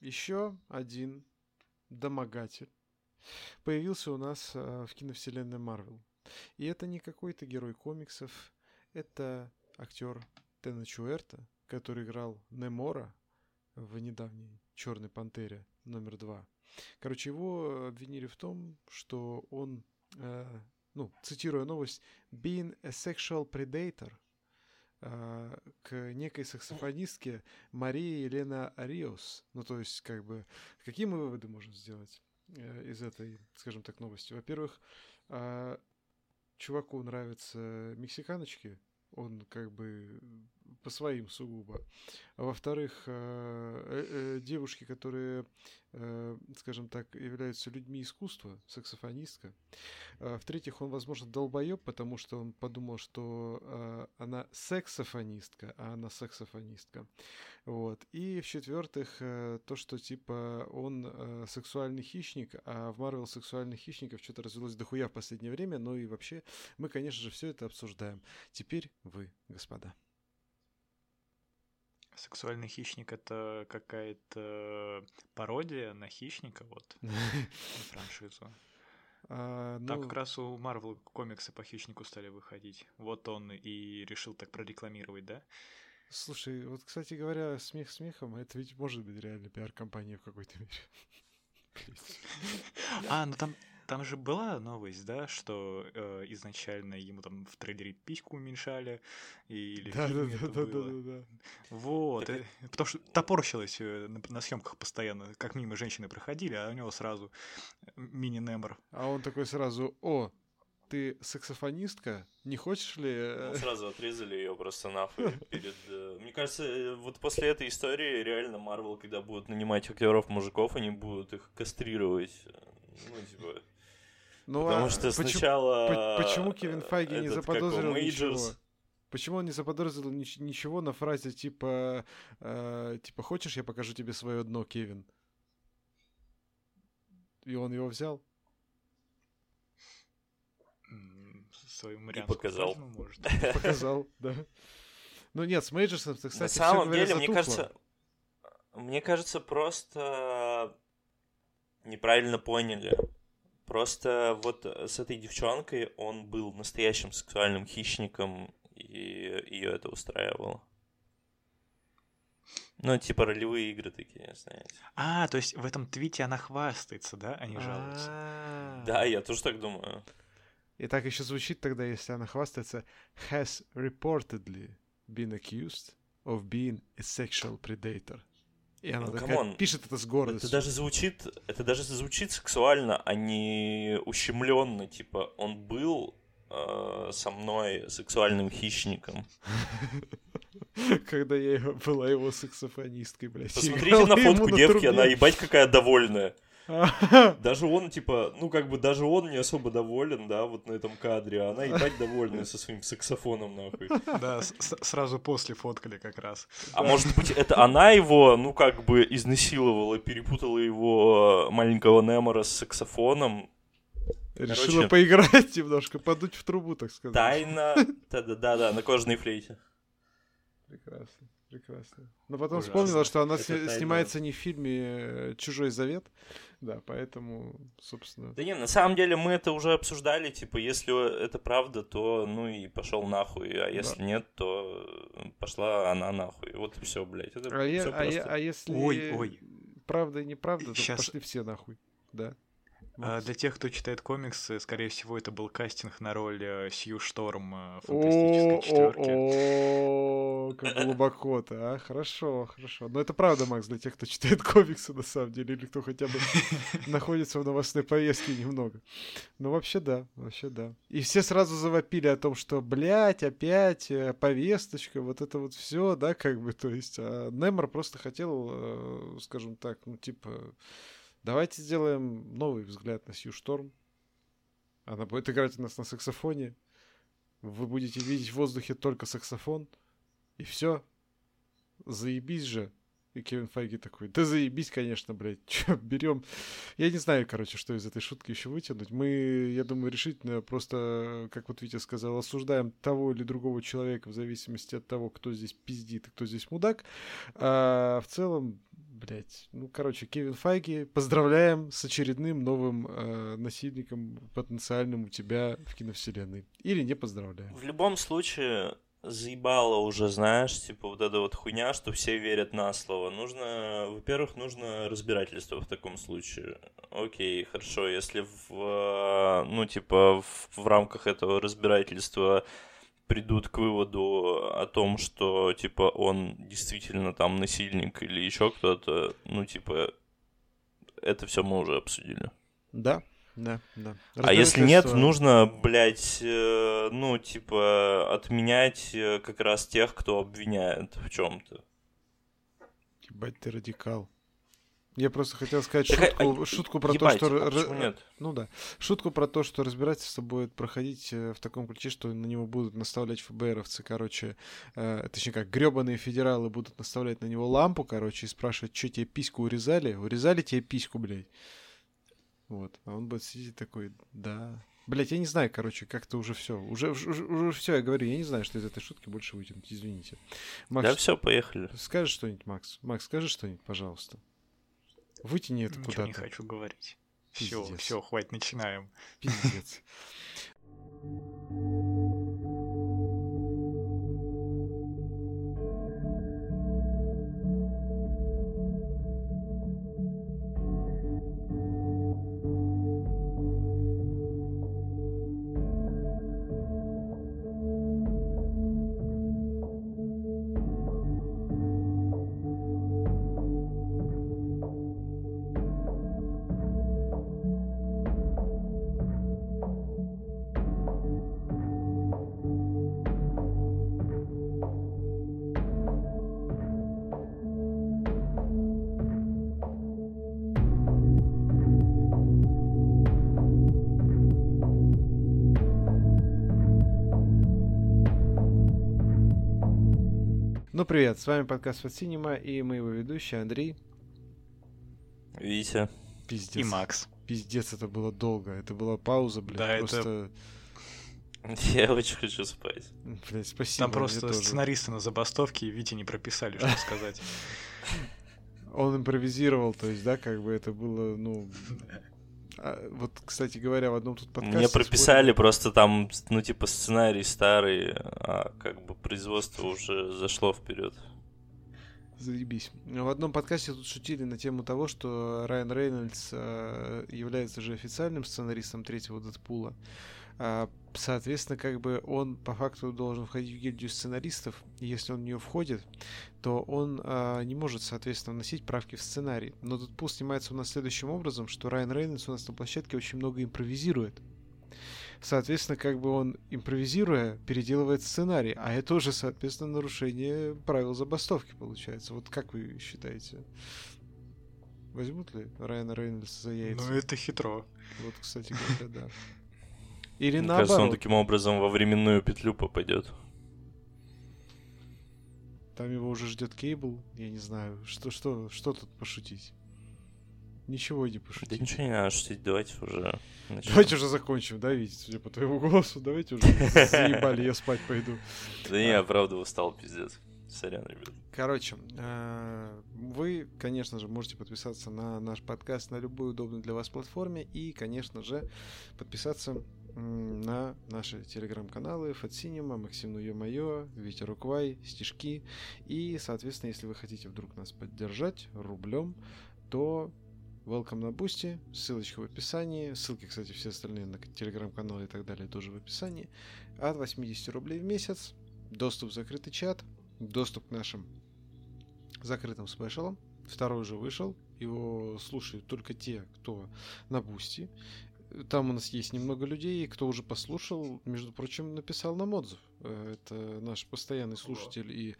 еще один домогатель появился у нас э, в киновселенной Марвел. И это не какой-то герой комиксов, это актер Тена Чуэрта, который играл Немора в недавней Черной Пантере номер два. Короче, его обвинили в том, что он, э, ну, цитируя новость, being a sexual predator к некой саксофонистке Марии Елена Ариос. Ну, то есть, как бы, какие мы выводы можем сделать э, из этой, скажем так, новости? Во-первых, э, чуваку нравятся мексиканочки, он как бы по своим сугубо. А во-вторых, э, э, девушки, которые, э, скажем так, являются людьми искусства, саксофонистка. А в-третьих, он, возможно, долбоеб, потому что он подумал, что она саксофонистка, а она саксофонистка. Вот. И в-четвертых, то, что типа он сексуальный хищник, а в Марвел сексуальных хищников что-то развелось дохуя в последнее время, ну и вообще мы, конечно же, все это обсуждаем. Теперь вы, господа. Сексуальный хищник это какая-то пародия на хищника, вот, франшизу. А, ну... Так как раз у Марвел комиксы по хищнику стали выходить. Вот он и решил так прорекламировать, да? Слушай, вот, кстати говоря, смех смехом, это ведь может быть реально пиар-компания в какой-то мере. А, ну там там же была новость, да, что э, изначально ему там в трейлере письку уменьшали, или да, да, да, да, да, да, да. Вот, так... э, потому что топорщилось э, на, на съемках постоянно, как мимо женщины проходили, а у него сразу мини-немор. А он такой сразу, о, ты саксофонистка? Не хочешь ли... Ну, сразу отрезали ее просто нахуй перед... Э, мне кажется, э, вот после этой истории реально Марвел, когда будут нанимать актеров мужиков, они будут их кастрировать. Ну, типа... Ну, Потому а что сначала... Почему, Кевин Файги не заподозрил ничего? Почему он не заподозрил ничего на фразе типа, э, типа, хочешь, я покажу тебе свое дно, Кевин? И он его взял? Свою И показал. может. Показал, да. Ну нет, с Мейджерсом, кстати, На самом деле, мне кажется, мне кажется, просто неправильно поняли. Просто вот э, с этой девчонкой он был настоящим сексуальным хищником, и ее это устраивало. Ну, типа ролевые игры такие, знаете. А, то есть в этом твите она хвастается, да, а не жалуется? Да, я тоже так думаю. И так еще звучит тогда, если она хвастается, has reportedly been accused of being a sexual predator. И она ну, такая пишет это с гордостью. Это даже звучит, это даже звучит сексуально, а не ущемленно. Типа, он был э, со мной сексуальным хищником. Когда я была его саксофонисткой, блядь. Посмотрите на фотку девки, она ебать какая довольная. Даже он, типа, ну, как бы даже он не особо доволен, да, вот на этом кадре, а она, ебать, довольная со своим саксофоном, нахуй. Да, сразу после фоткали как раз. А может быть, это она его, ну, как бы изнасиловала, перепутала его э, маленького Немора с саксофоном, Решила поиграть немножко, подуть в трубу, так сказать. Тайна, да-да-да, на кожаной флейте. Прекрасно. Прекрасно. Но потом Ужасно. вспомнила, что она с- снимается не в фильме э, «Чужой завет», да, поэтому, собственно... Да не, на самом деле мы это уже обсуждали, типа, если это правда, то ну и пошел нахуй, а если да. нет, то пошла она нахуй. Вот и все, блядь. Это а, я, а, я, а если ой, ой. правда и неправда, то Сейчас... пошли все нахуй, да. А, для тех, кто читает комиксы, скорее всего, это был кастинг на роль э, Сью Шторм э, фантастической четверки. Как глубоко-то, а? Хорошо, хорошо. Но это правда, Макс, для тех, кто читает комиксы, на самом деле, или кто хотя бы находится в новостной повестке немного. Ну, вообще да, вообще да. И все сразу завопили о том, что, блядь, опять э, повесточка, вот это вот все, да, как бы, то есть, а Немор просто хотел, скажем так, ну, типа Давайте сделаем новый взгляд на Сью Шторм. Она будет играть у нас на саксофоне. Вы будете видеть в воздухе только саксофон. И все. Заебись же. И Кевин Файги такой, да заебись, конечно, блядь, чё, берем. Я не знаю, короче, что из этой шутки еще вытянуть. Мы, я думаю, решительно просто, как вот Витя сказал, осуждаем того или другого человека в зависимости от того, кто здесь пиздит и кто здесь мудак. А в целом, блять. Ну, короче, Кевин Файги, поздравляем с очередным новым э, насильником потенциальным у тебя в киновселенной. Или не поздравляем. В любом случае, заебало уже, знаешь, типа вот эта вот хуйня, что все верят на слово. Нужно, во-первых, нужно разбирательство в таком случае. Окей, хорошо, если в, э, ну, типа, в, в рамках этого разбирательства придут к выводу о том, что, типа, он действительно там насильник или еще кто-то, ну, типа, это все мы уже обсудили. Да, да, да. А если нет, нужно, блядь, э, ну, типа, отменять э, как раз тех, кто обвиняет в чем-то. Ебать, ты радикал. Я просто хотел сказать шутку, а, шутку про ебать, то, что... А нет? Ну да. Шутку про то, что разбирательство будет проходить э, в таком ключе, что на него будут наставлять ФБРовцы, короче, э, точнее как, гребаные федералы будут наставлять на него лампу, короче, и спрашивать, что тебе письку урезали? Урезали тебе письку, блядь? Вот. А он будет сидеть такой, да. Блять, я не знаю, короче, как-то уже все. Уже, уже, уже все, я говорю, я не знаю, что из этой шутки больше вытянуть, извините. Макс, да все, поехали. Скажи что-нибудь, Макс. Макс, скажи что-нибудь, пожалуйста. Вытяни это куда-то. не хочу говорить. Все, все, хватит, начинаем. Пиздец. Ну, привет, с вами подкаст от Синема и мы его ведущие Андрей. Витя. Пиздец. И Макс. Пиздец, это было долго. Это была пауза, блядь. Да, просто... это... Я очень хочу спать. Блядь, спасибо. Там просто сценаристы на забастовке и Вите не прописали, что сказать. Он импровизировал, то есть, да, как бы это было, ну, а, вот, кстати говоря, в одном тут подкасте... Мне прописали спорили... просто там, ну, типа, сценарий старый, а как бы производство уже зашло вперед. Заебись. В одном подкасте тут шутили на тему того, что Райан Рейнольдс э, является же официальным сценаристом третьего Дэдпула. Соответственно, как бы он по факту должен входить в гильдию сценаристов. И если он в нее входит, то он а, не может, соответственно, вносить правки в сценарий. Но тут пул снимается у нас следующим образом, что Райан Рейнольдс у нас на площадке очень много импровизирует. Соответственно, как бы он, импровизируя, переделывает сценарий. А это уже, соответственно, нарушение правил забастовки получается. Вот как вы считаете? Возьмут ли Райана Рейнольдса за яйца? Ну, это хитро. Вот, кстати говоря, да. Или Мне наоборот. кажется, он таким образом во временную петлю попадет. Там его уже ждет кейбл, я не знаю. Что, что, что тут пошутить? Ничего не пошутить. Да ничего не надо шутить, давайте уже начнем. Давайте уже закончим, да, Вить, судя по твоему голосу, давайте уже заебали, я спать пойду. Да не, я правда устал, пиздец. Сорян, ребят. Короче, э, вы, конечно же, можете подписаться на наш подкаст на любой удобной для вас платформе и, конечно же, подписаться на наши телеграм-каналы Fat Cinema, Максим Ну Ё-Моё, Витя Руквай, Стишки. И, соответственно, если вы хотите вдруг нас поддержать рублем, то welcome на Boosty, ссылочка в описании. Ссылки, кстати, все остальные на телеграм-каналы и так далее тоже в описании. От 80 рублей в месяц, доступ в закрытый чат, доступ к нашим закрытым спешалам. Второй уже вышел, его слушают только те, кто на Boosty. Там у нас есть немного людей, кто уже послушал, между прочим, написал нам отзыв. Э, это наш постоянный слушатель и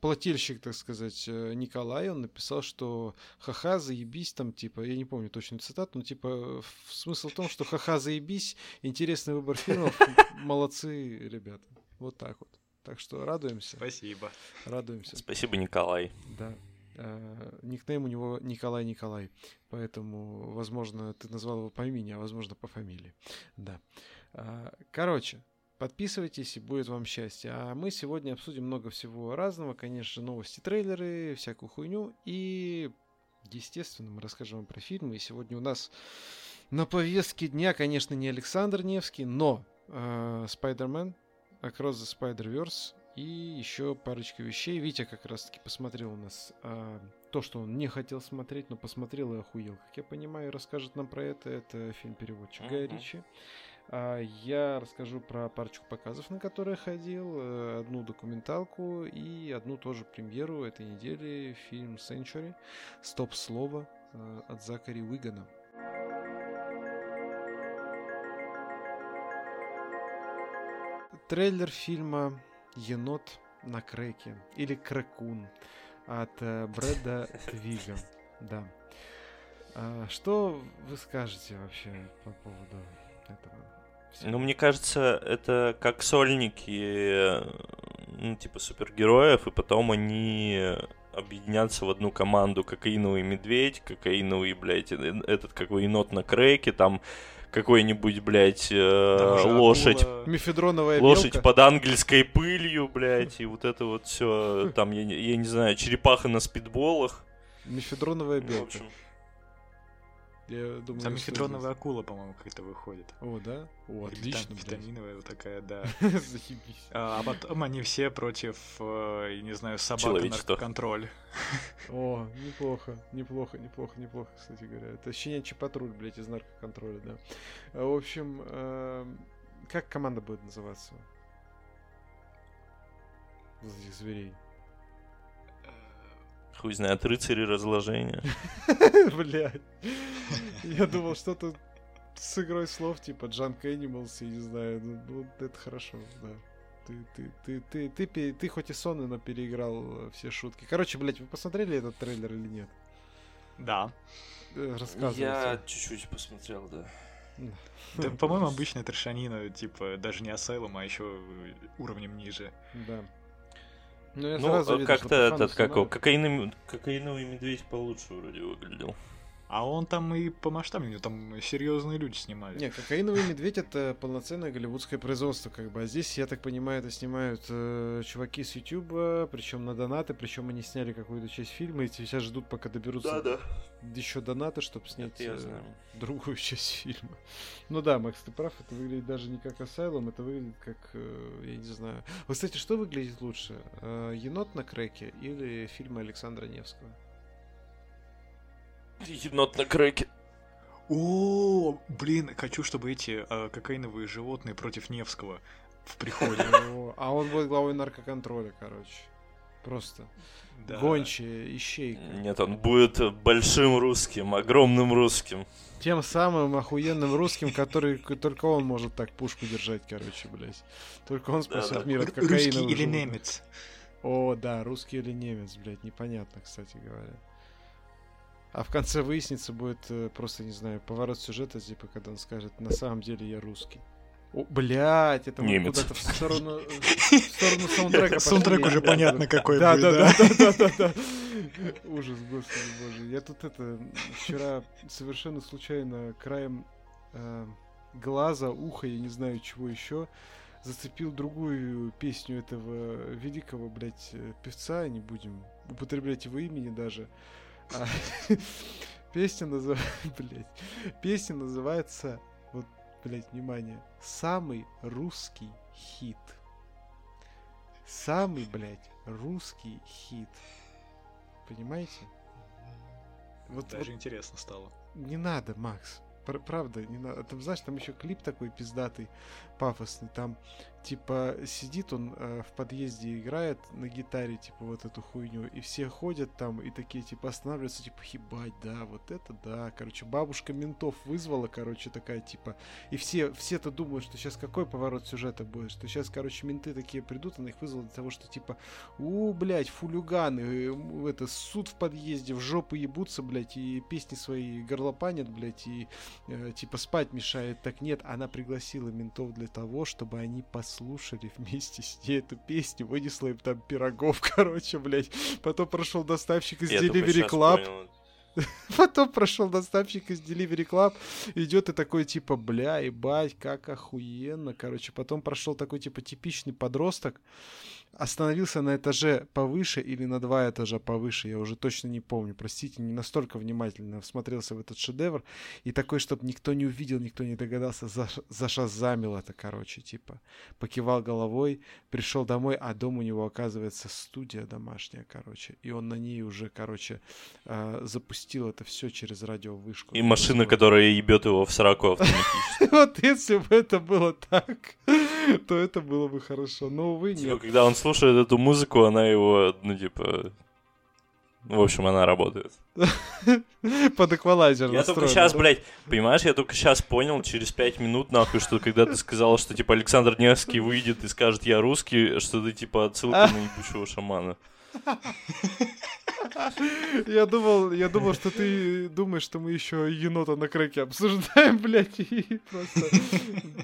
плательщик, так сказать, э, Николай. Он написал, что ха-ха, заебись, там, типа, я не помню точно цитат, но, типа, смысл в том, что ха-ха, заебись, интересный выбор фильмов, молодцы ребята. Вот так вот. Так что радуемся. Спасибо. Радуемся. Спасибо, Николай. Да. Э, никнейм у него Николай Николай, поэтому, возможно, ты назвал его по имени, а возможно по фамилии. Да. Э, короче, подписывайтесь и будет вам счастье. А мы сегодня обсудим много всего разного, конечно новости, трейлеры, всякую хуйню и Естественно, мы расскажем вам про фильмы. И сегодня у нас на повестке дня, конечно, не Александр Невский, но э, Spider-Man, Across the Spider-Verse и еще парочка вещей. Витя как раз-таки посмотрел у нас э, то, что он не хотел смотреть, но посмотрел и охуел. Как я понимаю, расскажет нам про это. Это фильм переводчик. Гая Ричи. А я расскажу про парочку показов, на которые ходил, э, одну документалку и одну тоже премьеру этой недели, фильм Century, «Стоп-слово» э, от Закари Уигана. Трейлер фильма «Енот на креке» или «Крекун» от э, Брэда Твига. Да. А что вы скажете вообще по поводу этого? Ну, мне кажется, это как сольники, ну, типа супергероев, и потом они объединятся в одну команду. Кокаиновый медведь, кокаиновый, блядь, э, этот какой енот на креке, там какой-нибудь, блядь, э, лошадь. Мефедроновая Лошадь белка. под ангельской пылью, блядь, и вот это вот все. Там, я, я не знаю, черепаха на спидболах. Мефедроновая белка. Ну, в общем, я думаю, Там мефедроновая акула, по-моему, как-то выходит. О, да? О, отлично. Там витаминовая вот такая, да. Заебись. А, а потом они все против, э, я не знаю, собак наркоконтроль. О, неплохо, неплохо, неплохо, неплохо, кстати говоря. Это щенячий патруль, блядь, из наркоконтроля, да. А, в общем, эм, как команда будет называться? Этих зверей. Хуй знает, рыцари разложения. Блядь. Я думал, что-то с игрой слов, типа Junk Animals, я не знаю, ну, ну это хорошо, да. Ты, ты, ты, ты, ты, ты, ты хоть и сонный, но переиграл все шутки. Короче, блядь, вы посмотрели этот трейлер или нет? Да. Э, рассказывайте. Я чуть-чуть посмотрел, да. Да, по-моему, обычная трешанина, типа, даже не Asylum, а еще уровнем ниже. Да. Ну, ну как-то этот, как кокаиновый медведь получше вроде выглядел. А он там и по масштабу, там серьезные люди снимали. Не, «Кокаиновый медведь» — это полноценное голливудское производство, как бы. А здесь, я так понимаю, это снимают э, чуваки с Ютуба, причем на донаты, причем они сняли какую-то часть фильма, и сейчас ждут, пока доберутся да, да. еще донаты, чтобы снять э, другую часть фильма. Ну да, Макс, ты прав, это выглядит даже не как Асайлом, это выглядит как, э, я не знаю... Вот, кстати, что выглядит лучше? Э, «Енот на креке» или фильмы Александра Невского? Енот на крэке. О, блин, хочу, чтобы эти э, кокаиновые животные против Невского в приходе. А он будет главой наркоконтроля, короче. Просто. Да. Гончие, ищейка. Нет, он будет большим русским, огромным русским. Тем самым охуенным русским, который только он может так пушку держать, короче, блядь. Только он спасет да, да. мир от кокаина. Русский или немец? О, да, русский или немец, блядь, непонятно, кстати говоря. А в конце выяснится будет э, просто, не знаю, поворот сюжета, типа, когда он скажет, на самом деле я русский. О, блядь, это Немец. куда-то в сторону, э, в сторону саундтрека. Саундтрек уже понятно какой да, будет, да? Да, да, да, да, Ужас, господи боже. Я тут это вчера совершенно случайно краем э, глаза, уха, я не знаю чего еще, зацепил другую песню этого великого, блядь, певца, не будем употреблять его имени даже. Песня называется... Блять. Песня называется... Вот, блять, внимание. Самый русский хит. Самый, блять, русский хит. Понимаете? Вот, Даже вот, интересно стало. Не надо, Макс. Правда, не надо. Там, знаешь, там еще клип такой пиздатый, пафосный. Там типа сидит он э, в подъезде играет на гитаре типа вот эту хуйню и все ходят там и такие типа останавливаются типа ебать да вот это да короче бабушка ментов вызвала короче такая типа и все все-то думают что сейчас какой поворот сюжета будет что сейчас короче менты такие придут она их вызвала для того что типа у блять фулюганы это суд в подъезде в жопу ебутся блять и песни свои горлопанят блять и э, типа спать мешает так нет она пригласила ментов для того чтобы они пос слушали вместе с ней эту песню, вынесла им там пирогов, короче, блядь. Потом прошел доставщик из Я Delivery Club. Потом прошел доставщик из Delivery Club, идет и такой типа, бля, ебать, как охуенно, короче. Потом прошел такой типа типичный подросток, остановился на этаже повыше или на два этажа повыше, я уже точно не помню, простите, не настолько внимательно всмотрелся в этот шедевр, и такой, чтобы никто не увидел, никто не догадался, за, зашазамил это, короче, типа, покивал головой, пришел домой, а дом у него, оказывается, студия домашняя, короче, и он на ней уже, короче, э, запустил это все через радиовышку. И машина, которая ебет его в сраку автоматически. Вот если бы это было так, то это было бы хорошо, но, увы, типа, нет. Когда он слушает эту музыку, она его, ну, типа... В общем, она работает. Под эквалайзер Я только сейчас, блядь, понимаешь, я только сейчас понял, через пять минут, нахуй, что когда ты сказал, что, типа, Александр Невский выйдет и скажет «я русский», что ты, типа, отсылка на ебучего шамана. Я думал, я думал, что ты думаешь, что мы еще енота на крэке обсуждаем, блядь, и просто,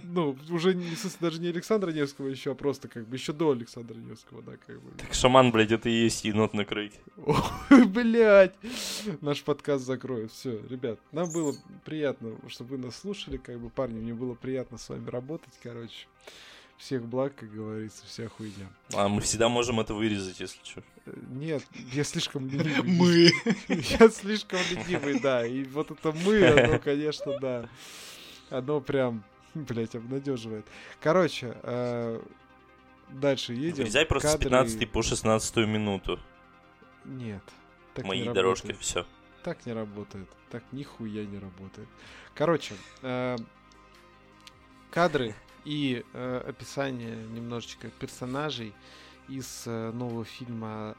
ну, уже не, даже не Александра Невского еще, а просто как бы еще до Александра Невского, да, как бы. Так шаман, блядь, это и есть енот на крэке. Ой, блядь, наш подкаст закроют. Все, ребят, нам было приятно, чтобы вы нас слушали, как бы, парни, мне было приятно с вами работать, короче всех благ, как говорится, вся хуйня. А мы всегда можем это вырезать, если что. Нет, я слишком ленивый. Мы. Я слишком ленивый, да. И вот это мы, оно, конечно, да. Оно прям, блядь, обнадеживает. Короче, э, дальше едем. Вырезай просто с 15 по 16 минуту. Нет. Мои дорожки, все. Так не работает. Так нихуя не работает. Короче, э, кадры и э, описание немножечко персонажей из э, нового фильма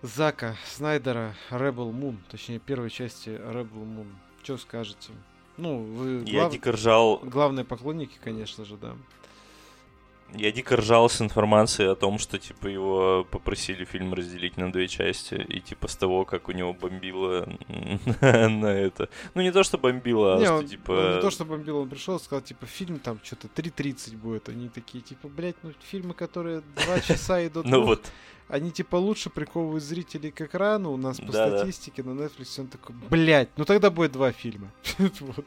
Зака Снайдера Rebel Moon, точнее первой части Rebel Moon. Что скажете? Ну, вы глав... Я дико ржал. Главные поклонники, конечно же, да. Я дико ржал с информацией о том, что, типа, его попросили фильм разделить на две части, и, типа, с того, как у него бомбило на это. Ну, не то, что бомбило, а не, что, он, типа... Он не то, что бомбило, он пришел и сказал, типа, фильм там что-то 3.30 будет. Они такие, типа, блядь, ну, фильмы, которые два часа идут... Ну, вот они типа лучше приковывают зрителей к экрану. У нас по да, статистике да. на Netflix он такой, блядь, ну тогда будет два фильма. вот,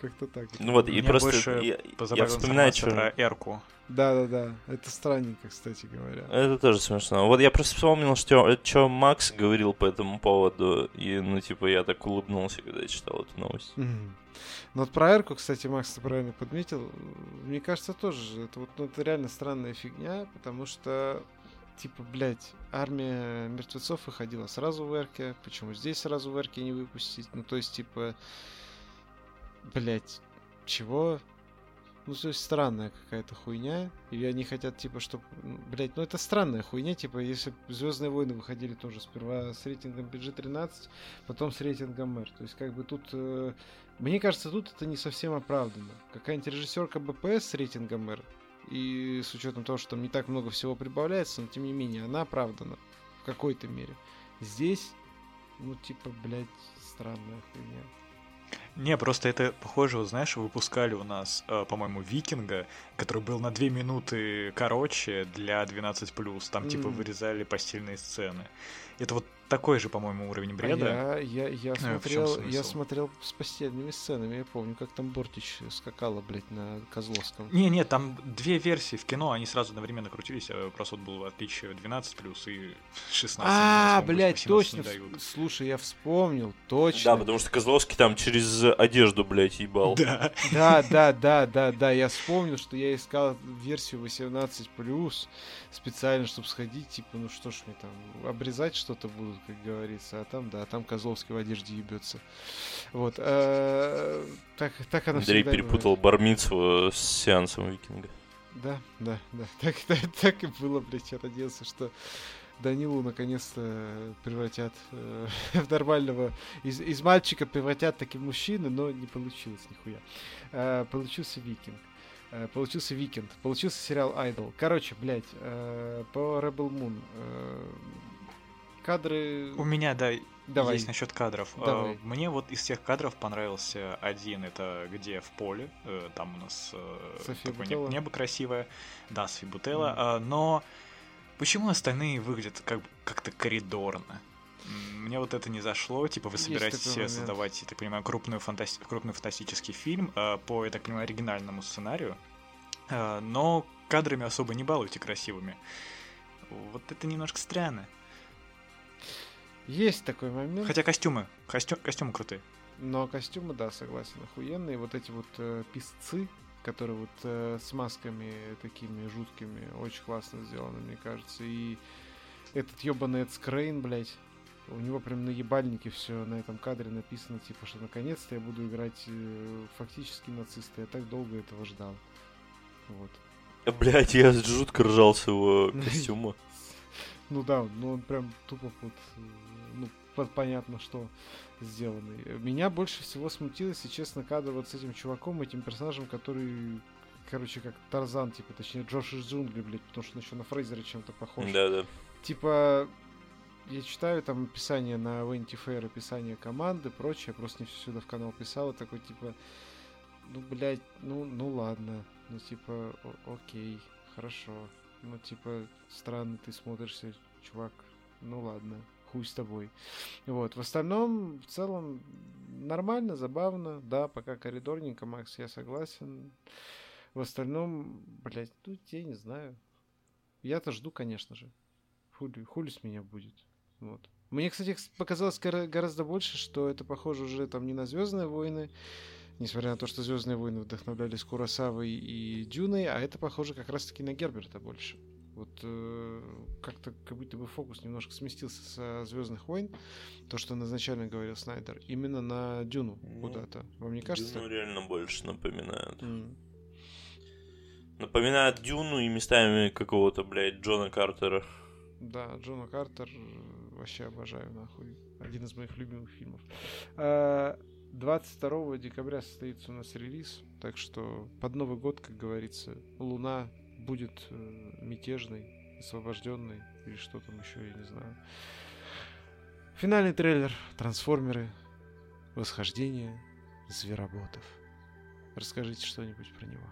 как-то так. Ну вот, и просто я, я вспоминаю, что... про Эрку. Да-да-да, это странненько, кстати говоря. Это тоже смешно. Вот я просто вспомнил, что, что Макс говорил по этому поводу, и, ну, типа, я так улыбнулся, когда читал эту новость. Mm-hmm. Ну вот про Эрку, кстати, Макс, ты правильно подметил. Мне кажется, тоже это вот ну, это реально странная фигня, потому что типа, блядь, армия мертвецов выходила сразу в Эрке, почему здесь сразу в Эрке не выпустить? Ну, то есть, типа, блядь, чего? Ну, то есть странная какая-то хуйня. И они хотят, типа, чтобы... Блять, ну это странная хуйня, типа, если Звездные войны выходили тоже сперва с рейтингом PG-13, потом с рейтингом R. То есть, как бы тут... Э... Мне кажется, тут это не совсем оправдано. Какая-нибудь режиссерка БПС с рейтингом R и с учетом того, что там не так много всего прибавляется, но тем не менее она оправдана в какой-то мере. Здесь, ну типа, блядь, странная хуйня. Не, просто это похоже, вот знаешь, выпускали у нас, э, по-моему, Викинга, который был на две минуты короче для 12+, там mm. типа вырезали постельные сцены. Это вот такой же, по-моему, уровень бреда. А я, я, я, э, смотрел, я смотрел с постельными сценами, я помню, как там Бортич скакала, блядь, на Козловском. Не-не, там две версии в кино, они сразу одновременно крутились, а просто был в отличие 12 плюс и 16. А, блядь, точно. Слушай, я вспомнил, точно. Да, потому что Козловский там через одежду, блядь, ебал. Да. Да, да, да, да, да, я вспомнил, что я искал версию 18 плюс специально, чтобы сходить, типа, ну что ж мне там, обрезать что-то будут, как говорится, а там, да, там Козловский в одежде ебется. Вот. А, так, так она Андрей перепутал бармицу с сеансом викинга. Да, да, да. Так, так, так и было, блядь, я надеялся, что Данилу наконец-то превратят э, в нормального... Из, из мальчика превратят-таки в мужчину, но не получилось нихуя. Э, получился викинг. Э, получился Викенд. Получился сериал Idol. Короче, блядь, э, по Rebel Moon. Э, кадры... У меня, да, Давай. есть насчет кадров. Давай. Мне вот из всех кадров понравился один, это где в поле, там у нас София такое Бутелла. небо красивое, да, София Бутелла, mm. но почему остальные выглядят как как-то коридорно? Мне вот это не зашло. Типа, вы собираетесь создавать, я так понимаю, крупную фантаси... крупный фантастический фильм э, по, я так понимаю, оригинальному сценарию. Э, но кадрами особо не балуйте красивыми. Вот это немножко странно. Есть такой момент. Хотя костюмы, костюм, костюмы крутые. Но костюмы, да, согласен, охуенные. Вот эти вот э, писцы, которые вот э, с масками такими жуткими, очень классно сделаны, мне кажется. И этот ебаный Эд Скрейн, блядь, у него прям на ебальнике все на этом кадре написано, типа, что наконец-то я буду играть э, фактически нациста. Я так долго этого ждал. Вот. Блять, я жутко ржал с его костюма. Ну да, ну он прям тупо вот, ну, понятно, что сделанный. Меня больше всего смутило, если честно, кадр вот с этим чуваком, этим персонажем, который, короче, как Тарзан, типа, точнее, Джош из джунглей, блядь, потому что он еще на Фрейзера чем-то похож. Да-да. Типа, я читаю там описание на Vanity Fair, описание команды, прочее, я просто не все сюда в канал писал, и такой, типа, ну, блядь, ну, ну ладно, ну, типа, окей, хорошо, ну, типа, странно ты смотришься, чувак, ну, ладно, хуй с тобой. Вот, в остальном, в целом, нормально, забавно, да, пока коридорненько, Макс, я согласен. В остальном, блядь, ну, я не знаю. Я-то жду, конечно же. Хули, хули с меня будет. Вот. Мне, кстати, показалось гораздо больше, что это похоже уже там не на Звездные войны, несмотря на то, что Звездные войны вдохновлялись Курасавой и Дюной, а это похоже как раз-таки на Герберта больше. Вот э, как-то как будто бы фокус немножко сместился со Звездных войн, то, что изначально говорил Снайдер, именно на Дюну ну, куда-то. Вам не кажется? Дюну реально больше напоминают. Mm. Напоминает Дюну и местами какого-то, блядь, Джона Картера. Да, Джона Картер э, вообще обожаю, нахуй. Один из моих любимых фильмов. 22 а, декабря состоится у нас релиз, так что под Новый год, как говорится, Луна будет э, мятежный, освобожденный или что там еще, я не знаю. Финальный трейлер Трансформеры. Восхождение звероботов. Расскажите что-нибудь про него.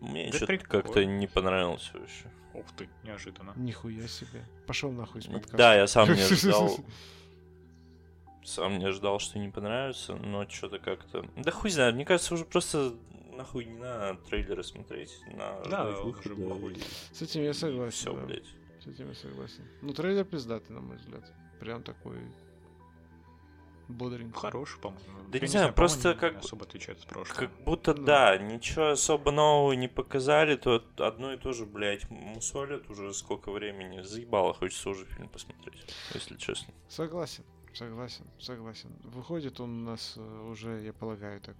Мне да что-то как-то не понравился вообще. Ух ты, неожиданно. Нихуя себе. Пошел нахуй из подкаста. Да, я сам не ожидал. Сам не ожидал, что не понравится, но что-то как-то... Да хуй знает, мне кажется, уже просто нахуй не на трейлеры смотреть, на да, выходы. И... С этим я согласен. Все, да. блядь. С этим я согласен. Ну, трейлер пиздатый, на мой взгляд. Прям такой бодренький. Хороший, по-моему. Да не знаю, просто как... особо отличается от прошлого. Как будто, ну. да, ничего особо нового не показали, то одно и то же, блядь, мусолят уже сколько времени. Заебало, хочется уже фильм посмотреть, если честно. Согласен, согласен, согласен. Выходит он у нас э, уже, я полагаю, так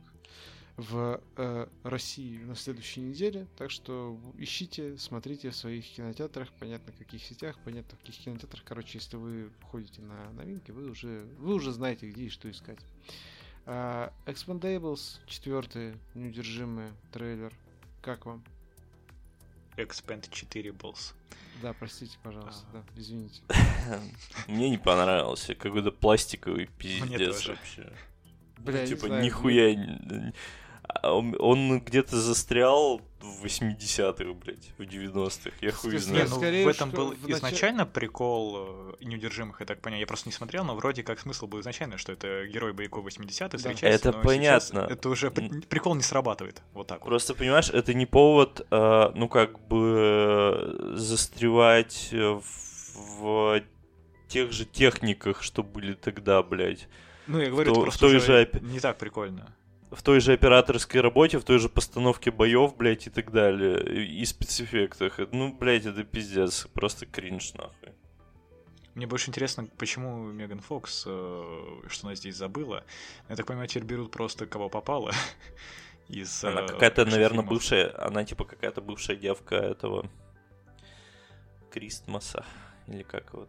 в э, России на следующей неделе. Так что ищите, смотрите в своих кинотеатрах, понятно, в каких сетях, понятно, в каких кинотеатрах. Короче, если вы ходите на новинки, вы уже, вы уже знаете, где и что искать. Uh, Expendables, четвертый, неудержимый трейлер. Как вам? Expand 4 Balls. Да, простите, пожалуйста, а. да, извините. Мне не понравился, какой-то пластиковый пиздец вообще. Бля, типа, нихуя он, он где-то застрял в 80-х, блядь, в 90-х. Я хуй знаю. Не, ну, Скорее, в этом был в изначально нач... прикол э, неудержимых, я так понял. Я просто не смотрел, но вроде как смысл был изначально, что это герой боевиков 80-х да. встречается. Это понятно. Это уже прикол не срабатывает. Вот так Просто, вот. понимаешь, это не повод, э, ну, как бы застревать в, в тех же техниках, что были тогда, блядь. Ну, я говорю, в, это просто в той же... не так прикольно в той же операторской работе, в той же постановке боев, блядь, и так далее, и спецэффектах. Ну, блядь, это пиздец, просто кринж, нахуй. Мне больше интересно, почему Меган Фокс, э, что она здесь забыла. Я так понимаю, теперь берут просто кого попало. Из, она э, какая-то, наверное, фильмов. бывшая, она типа какая-то бывшая девка этого Кристмаса, или как вот.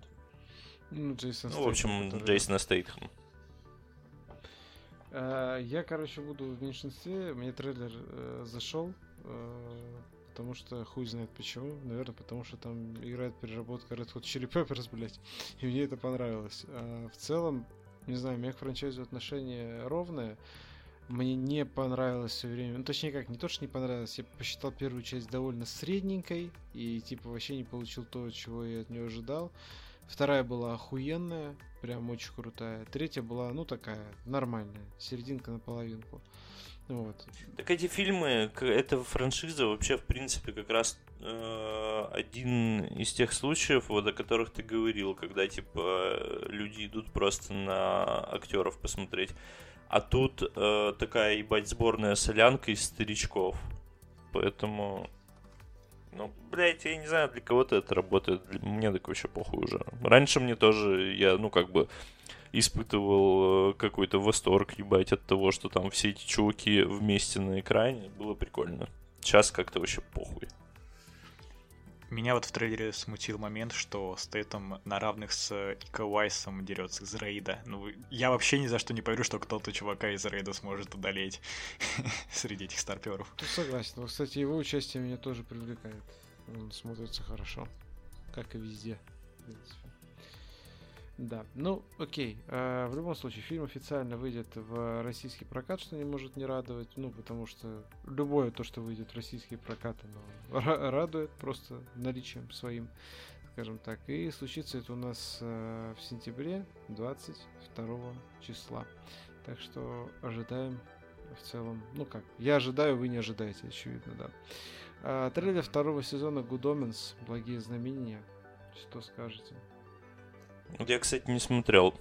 Ну, Джейсон ну в общем, Джейсона Стейтхэм. Э, я, короче, буду в меньшинстве. Мне трейлер э, зашел, э, потому что хуй знает почему. Наверное, потому что там играет переработка Red Hot Chili Peppers, блядь. И мне это понравилось. А в целом, не знаю, у меня к франчайзу отношение ровное. Мне не понравилось все время. Ну, точнее как, не то, что не понравилось. Я посчитал первую часть довольно средненькой. И, типа, вообще не получил то, чего я от нее ожидал. Вторая была охуенная. Прям очень крутая. Третья была, ну, такая, нормальная, серединка на половинку. Вот. Так эти фильмы, эта франшиза вообще, в принципе, как раз э, один из тех случаев, вот о которых ты говорил, когда, типа, люди идут просто на актеров посмотреть. А тут э, такая, ебать, сборная солянка из старичков. Поэтому ну, блядь, я не знаю, для кого-то это работает. Для... Мне так вообще похуй уже. Раньше мне тоже, я, ну, как бы испытывал э, какой-то восторг, ебать, от того, что там все эти чуваки вместе на экране. Было прикольно. Сейчас как-то вообще похуй. Меня вот в трейлере смутил момент, что Стейтом на равных с Ика Уайсом дерется из рейда. Ну, я вообще ни за что не поверю, что кто-то чувака из рейда сможет одолеть среди этих старперов. Тут согласен. Но, кстати, его участие меня тоже привлекает. Он смотрится хорошо. Как и везде. В принципе. Да, ну окей. А, в любом случае, фильм официально выйдет в российский прокат, что не может не радовать. Ну, потому что любое то, что выйдет в российский прокат, оно радует просто наличием своим, скажем так. И случится это у нас а, в сентябре 22 числа. Так что ожидаем в целом. Ну как, я ожидаю, вы не ожидаете, очевидно, да. А, трейлер второго сезона Good Omens, Благие знамения. Что скажете? Я, кстати, не смотрел.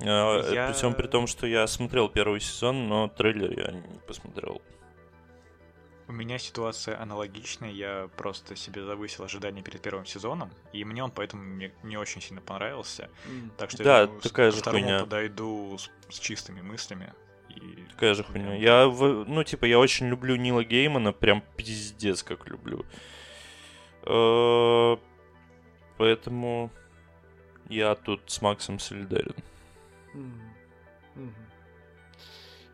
А, я... При всем при том, что я смотрел первый сезон, но трейлер я не посмотрел. У меня ситуация аналогичная, я просто себе завысил ожидания перед первым сезоном, и мне он поэтому не, не очень сильно понравился. Так что да, я думаю, такая же хуйня. подойду с, с чистыми мыслями. И... Такая же хуйня. Я, ну, типа, я очень люблю Нила Геймана, прям пиздец как люблю. Э, поэтому я тут с Максом солидарен.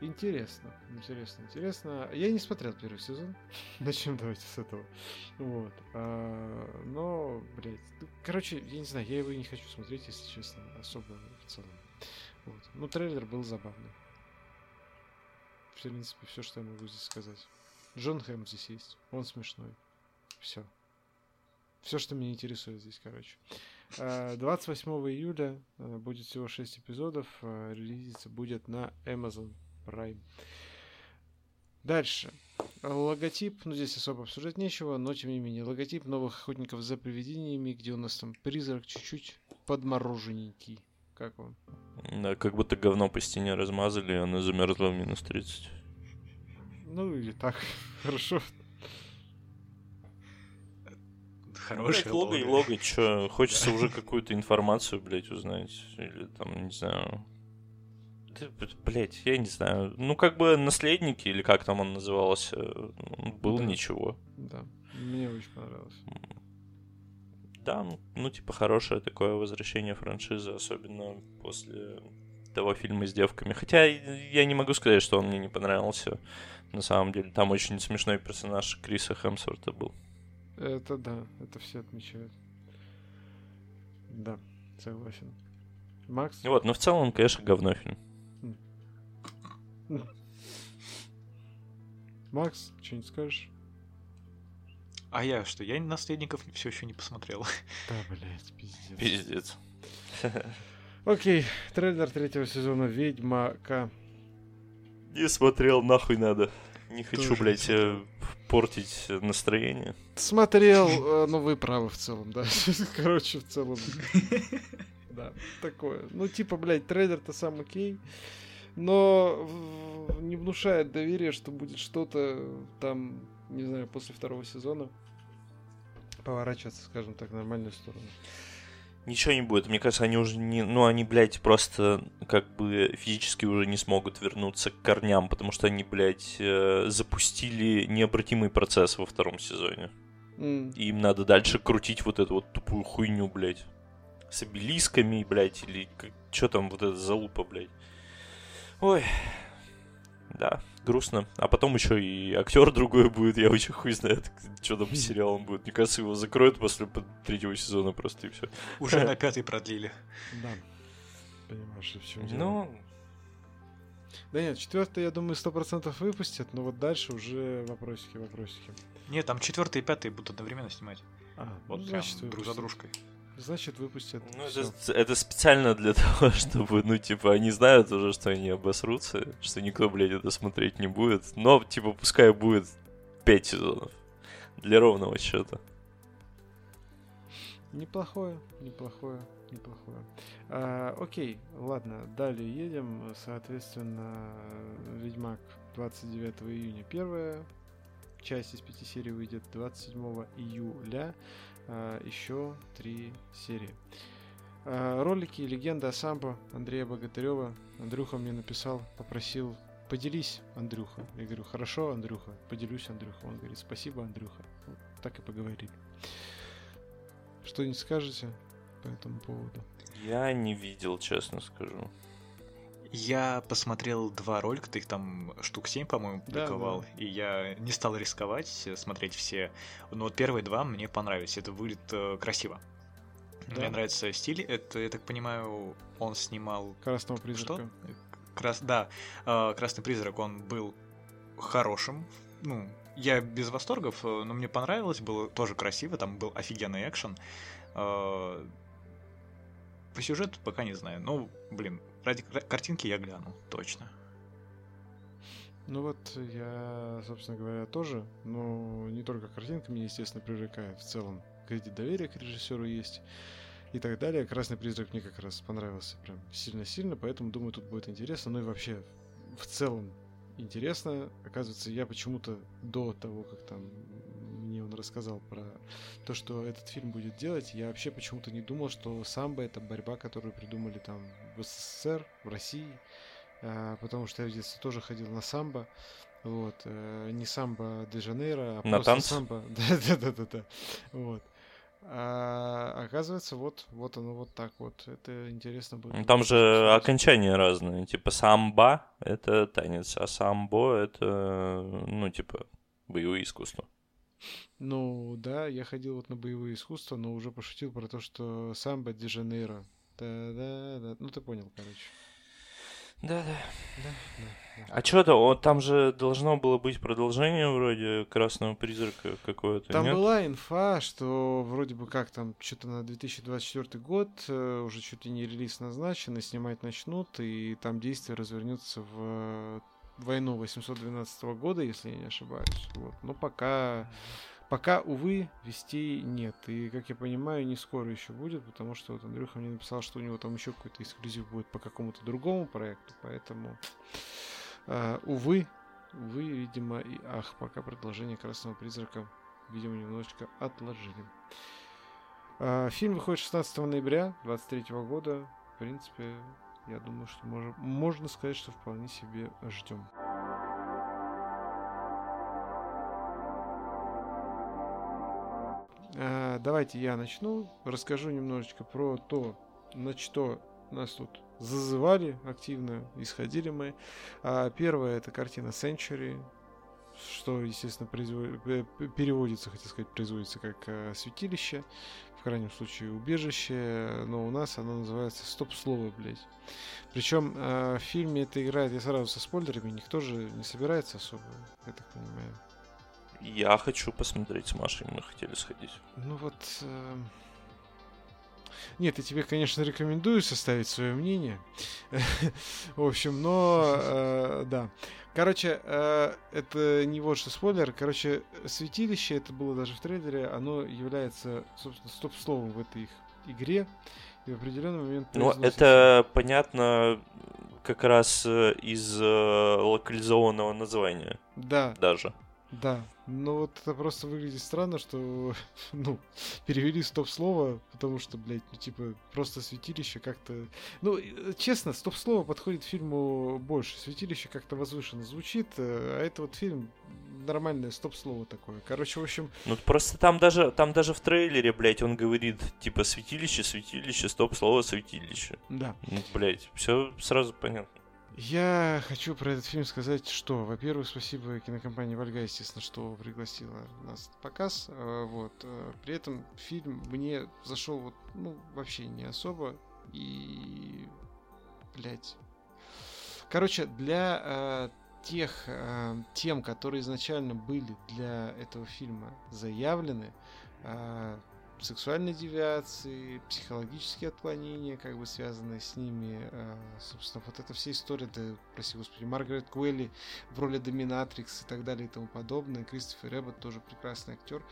Интересно, интересно, интересно. Я не смотрел первый сезон. Начнем давайте с этого. Вот. А, но, блядь, ну, короче, я не знаю, я его не хочу смотреть, если честно, особо в целом. Вот. Ну, трейлер был забавный. В принципе, все, что я могу здесь сказать. Джон Хэм здесь есть. Он смешной. Все. Все, что меня интересует здесь, короче. 28 э, июля э, будет всего 6 эпизодов. Э, релизиться будет на Amazon Prime. Дальше. Логотип, ну здесь особо обсуждать нечего, но тем не менее, логотип новых охотников за привидениями, где у нас там призрак чуть-чуть подмороженненький. Как вам? Да, как будто говно по стене размазали, и она замерзла в минус 30. Ну или так, хорошо. Хорошая лого. и лого, чё, хочется уже какую-то информацию, блядь, узнать. Или там, не знаю... Блять, я не знаю. Ну, как бы наследники, или как там он назывался, был да. ничего. Да, мне очень понравилось. Да, ну, ну, типа, хорошее такое возвращение франшизы, особенно после того фильма с девками. Хотя я не могу сказать, что он мне не понравился. На самом деле, там очень смешной персонаж Криса Хемсворта был. Это да, это все отмечают. Да, согласен. Макс? Вот, но в целом, конечно, говно фильм. Макс, что-нибудь скажешь? А я что? Я наследников все еще не посмотрел. Да, блядь, пиздец. Пиздец. Окей, трейлер третьего сезона Ведьмака. Не смотрел, нахуй надо. Не хочу, Тоже блядь, э, портить настроение. Смотрел, э, ну вы правы в целом, да. Короче, в целом. Да, такое. Ну, типа, блядь, трейлер-то сам окей. Но не внушает доверия, что будет что-то там, не знаю, после второго сезона поворачиваться, скажем так, в нормальную сторону ничего не будет. Мне кажется, они уже не... Ну, они, блядь, просто как бы физически уже не смогут вернуться к корням, потому что они, блядь, э, запустили необратимый процесс во втором сезоне. Mm. И им надо дальше крутить вот эту вот тупую хуйню, блядь. С обелисками, блядь, или... Что там вот эта залупа, блядь. Ой, да, грустно. А потом еще и актер другой будет, я очень хуй знает, что там с сериалом будет. Мне кажется, его закроют после третьего сезона просто и все. Уже на пятый продлили. Да. Понимаешь, в чем дело. Ну, да нет, четвертый, я думаю, сто процентов выпустят, но вот дальше уже вопросики, вопросики. Нет, там четвертый и пятый будут одновременно снимать. А, вот ну, прям значит, друг за дружкой. Значит выпустят. Ну, это, это специально для того, чтобы, ну, типа, они знают уже, что они обосрутся, что никто, блядь, это смотреть не будет. Но, типа, пускай будет 5 сезонов. Для ровного счета. Неплохое, неплохое, неплохое. А, окей, ладно, далее едем. Соответственно, Ведьмак 29 июня первая часть из пяти серий выйдет 27 июля. А, еще три серии. А, ролики «Легенда о самбо» Андрея Богатырева. Андрюха мне написал, попросил поделись, Андрюха. Я говорю, хорошо, Андрюха, поделюсь, Андрюха. Он говорит, спасибо, Андрюха. Вот так и поговорили. Что-нибудь скажете по этому поводу? Я не видел, честно скажу. Я посмотрел два ролика, ты их там штук 7, по-моему, публиковал, да, да. и я не стал рисковать э, смотреть все. Но вот первые два мне понравились, это выглядит э, красиво. Да. Мне нравится стиль, это, я так понимаю, он снимал... Красного призрака. Что? Крас... Да, э, Красный призрак, он был хорошим, ну, я без восторгов, э, но мне понравилось, было тоже красиво, там был офигенный экшен. Э, по сюжету пока не знаю, но, блин, Ради картинки я гляну, точно. Ну вот я, собственно говоря, тоже, но не только картинка меня, естественно, привлекает. В целом кредит доверия к режиссеру есть и так далее. Красный призрак мне как раз понравился прям сильно-сильно, поэтому думаю, тут будет интересно. Ну и вообще, в целом интересно. Оказывается, я почему-то до того, как там мне он рассказал про то, что этот фильм будет делать, я вообще почему-то не думал, что самбо это борьба, которую придумали там в СССР, в России, а, потому что я в детстве тоже ходил на самбо, вот, э, не самбо де Жанейро, а на просто танцы? самбо, да-да-да-да, вот. А оказывается, вот, вот оно вот так вот. Это интересно будет. Там же окончания разные. Типа самба — это танец, а самбо — это, ну, типа, боевые искусства. Ну, да, я ходил вот на боевые искусства, но уже пошутил про то, что самбо де Жанейро. Да-да-да. Ну, ты понял, короче. Да, да. да, да, А что-то, там же должно было быть продолжение вроде Красного Призрака какое-то, Там нет? была инфа, что вроде бы как там что-то на 2024 год э, уже чуть ли не релиз назначен, и снимать начнут, и там действие развернется в войну 812 года, если я не ошибаюсь. Вот. Но пока, пока, увы, вестей нет. И, как я понимаю, не скоро еще будет, потому что вот Андрюха мне написал, что у него там еще какой-то эксклюзив будет по какому-то другому проекту, поэтому, э, увы, увы, видимо, и ах, пока продолжение Красного Призрака, видимо, немножечко отложили. Э, фильм выходит 16 ноября 2023 года. В принципе, я думаю, что можно, можно сказать, что вполне себе ждем. А, давайте я начну. Расскажу немножечко про то, на что нас тут зазывали активно, исходили мы. А, первая это картина Century, что, естественно, производ... переводится, хотел сказать, производится как э, святилище в крайнем случае убежище, но у нас оно называется стоп-слово, блядь. Причем э, в фильме это играет, я сразу со спойлерами, никто же не собирается особо, я так понимаю. Я хочу посмотреть с Машей, мы хотели сходить. Ну вот... Э... Нет, я тебе, конечно, рекомендую составить свое мнение. В общем, но э, да. Короче, э, это не вот что спойлер. Короче, святилище, это было даже в трейлере, оно является, собственно, стоп-словом в этой их игре. И в определенный момент... Ну, это понятно как раз э, из локализованного названия. Да. Даже. Да, но вот это просто выглядит странно, что, ну, перевели стоп-слово, потому что, блядь, ну, типа, просто святилище как-то... Ну, честно, стоп-слово подходит фильму больше. Святилище как-то возвышенно звучит, э, а это вот фильм нормальное стоп-слово такое. Короче, в общем... Ну, просто там даже, там даже в трейлере, блядь, он говорит, типа, святилище, святилище, стоп-слово, святилище. Да. Ну, блядь, все сразу понятно. Я хочу про этот фильм сказать, что, во-первых, спасибо кинокомпании Вольга, естественно, что пригласила нас на показ. А, вот. А, при этом фильм мне зашел вот, ну, вообще не особо. И, блять. Короче, для э, тех э, тем, которые изначально были для этого фильма заявлены, э, сексуальные девиации, психологические отклонения, как бы связанные с ними. Э, собственно, вот эта вся история, да, прости господи, Маргарет Куэлли в роли Доминатрикс и так далее и тому подобное. Кристофер Эббот тоже прекрасный актер.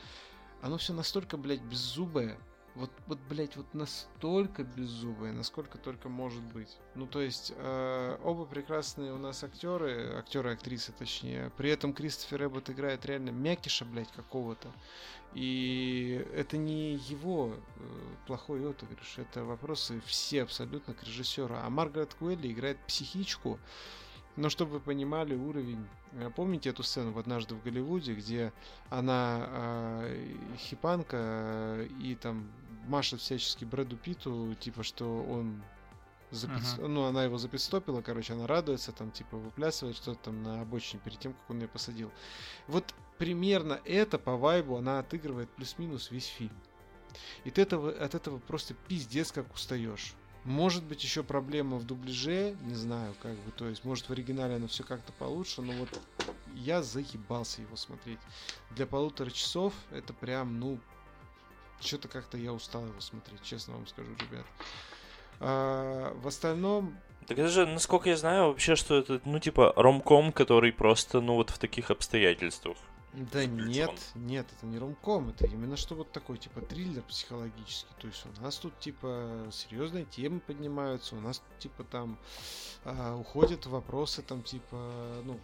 Оно все настолько, блядь, беззубое, вот, вот, блядь, вот настолько беззубые, насколько только может быть. Ну, то есть, э, оба прекрасные у нас актеры, актеры актрисы, точнее. При этом Кристофер Эббот играет реально мякиша, блядь, какого-то. И это не его э, плохой отыгрыш, это вопросы все абсолютно к режиссеру. А Маргарет Куэлли играет психичку, но чтобы вы понимали уровень, э, помните эту сцену в однажды в Голливуде, где она э, хипанка э, и там машет всячески Брэду Питу, типа, что он запид... uh-huh. ну, она его запидстопила, короче, она радуется, там, типа, выплясывает что-то там на обочине перед тем, как он ее посадил. Вот примерно это по вайбу она отыгрывает плюс-минус весь фильм. И ты этого, от этого просто пиздец как устаешь. Может быть, еще проблема в дубляже, не знаю, как бы, то есть, может, в оригинале оно все как-то получше, но вот я заебался его смотреть. Для полутора часов это прям, ну, что-то как-то я устал его смотреть, честно вам скажу, ребят. А, в остальном... Так это же, насколько я знаю, вообще, что это, ну, типа, ромком, который просто, ну, вот в таких обстоятельствах. Да нет, нет, это не ромком, это именно что вот такой, типа, триллер психологический. То есть у нас тут, типа, серьезные темы поднимаются, у нас, типа, там а, уходят вопросы, там, типа, ну,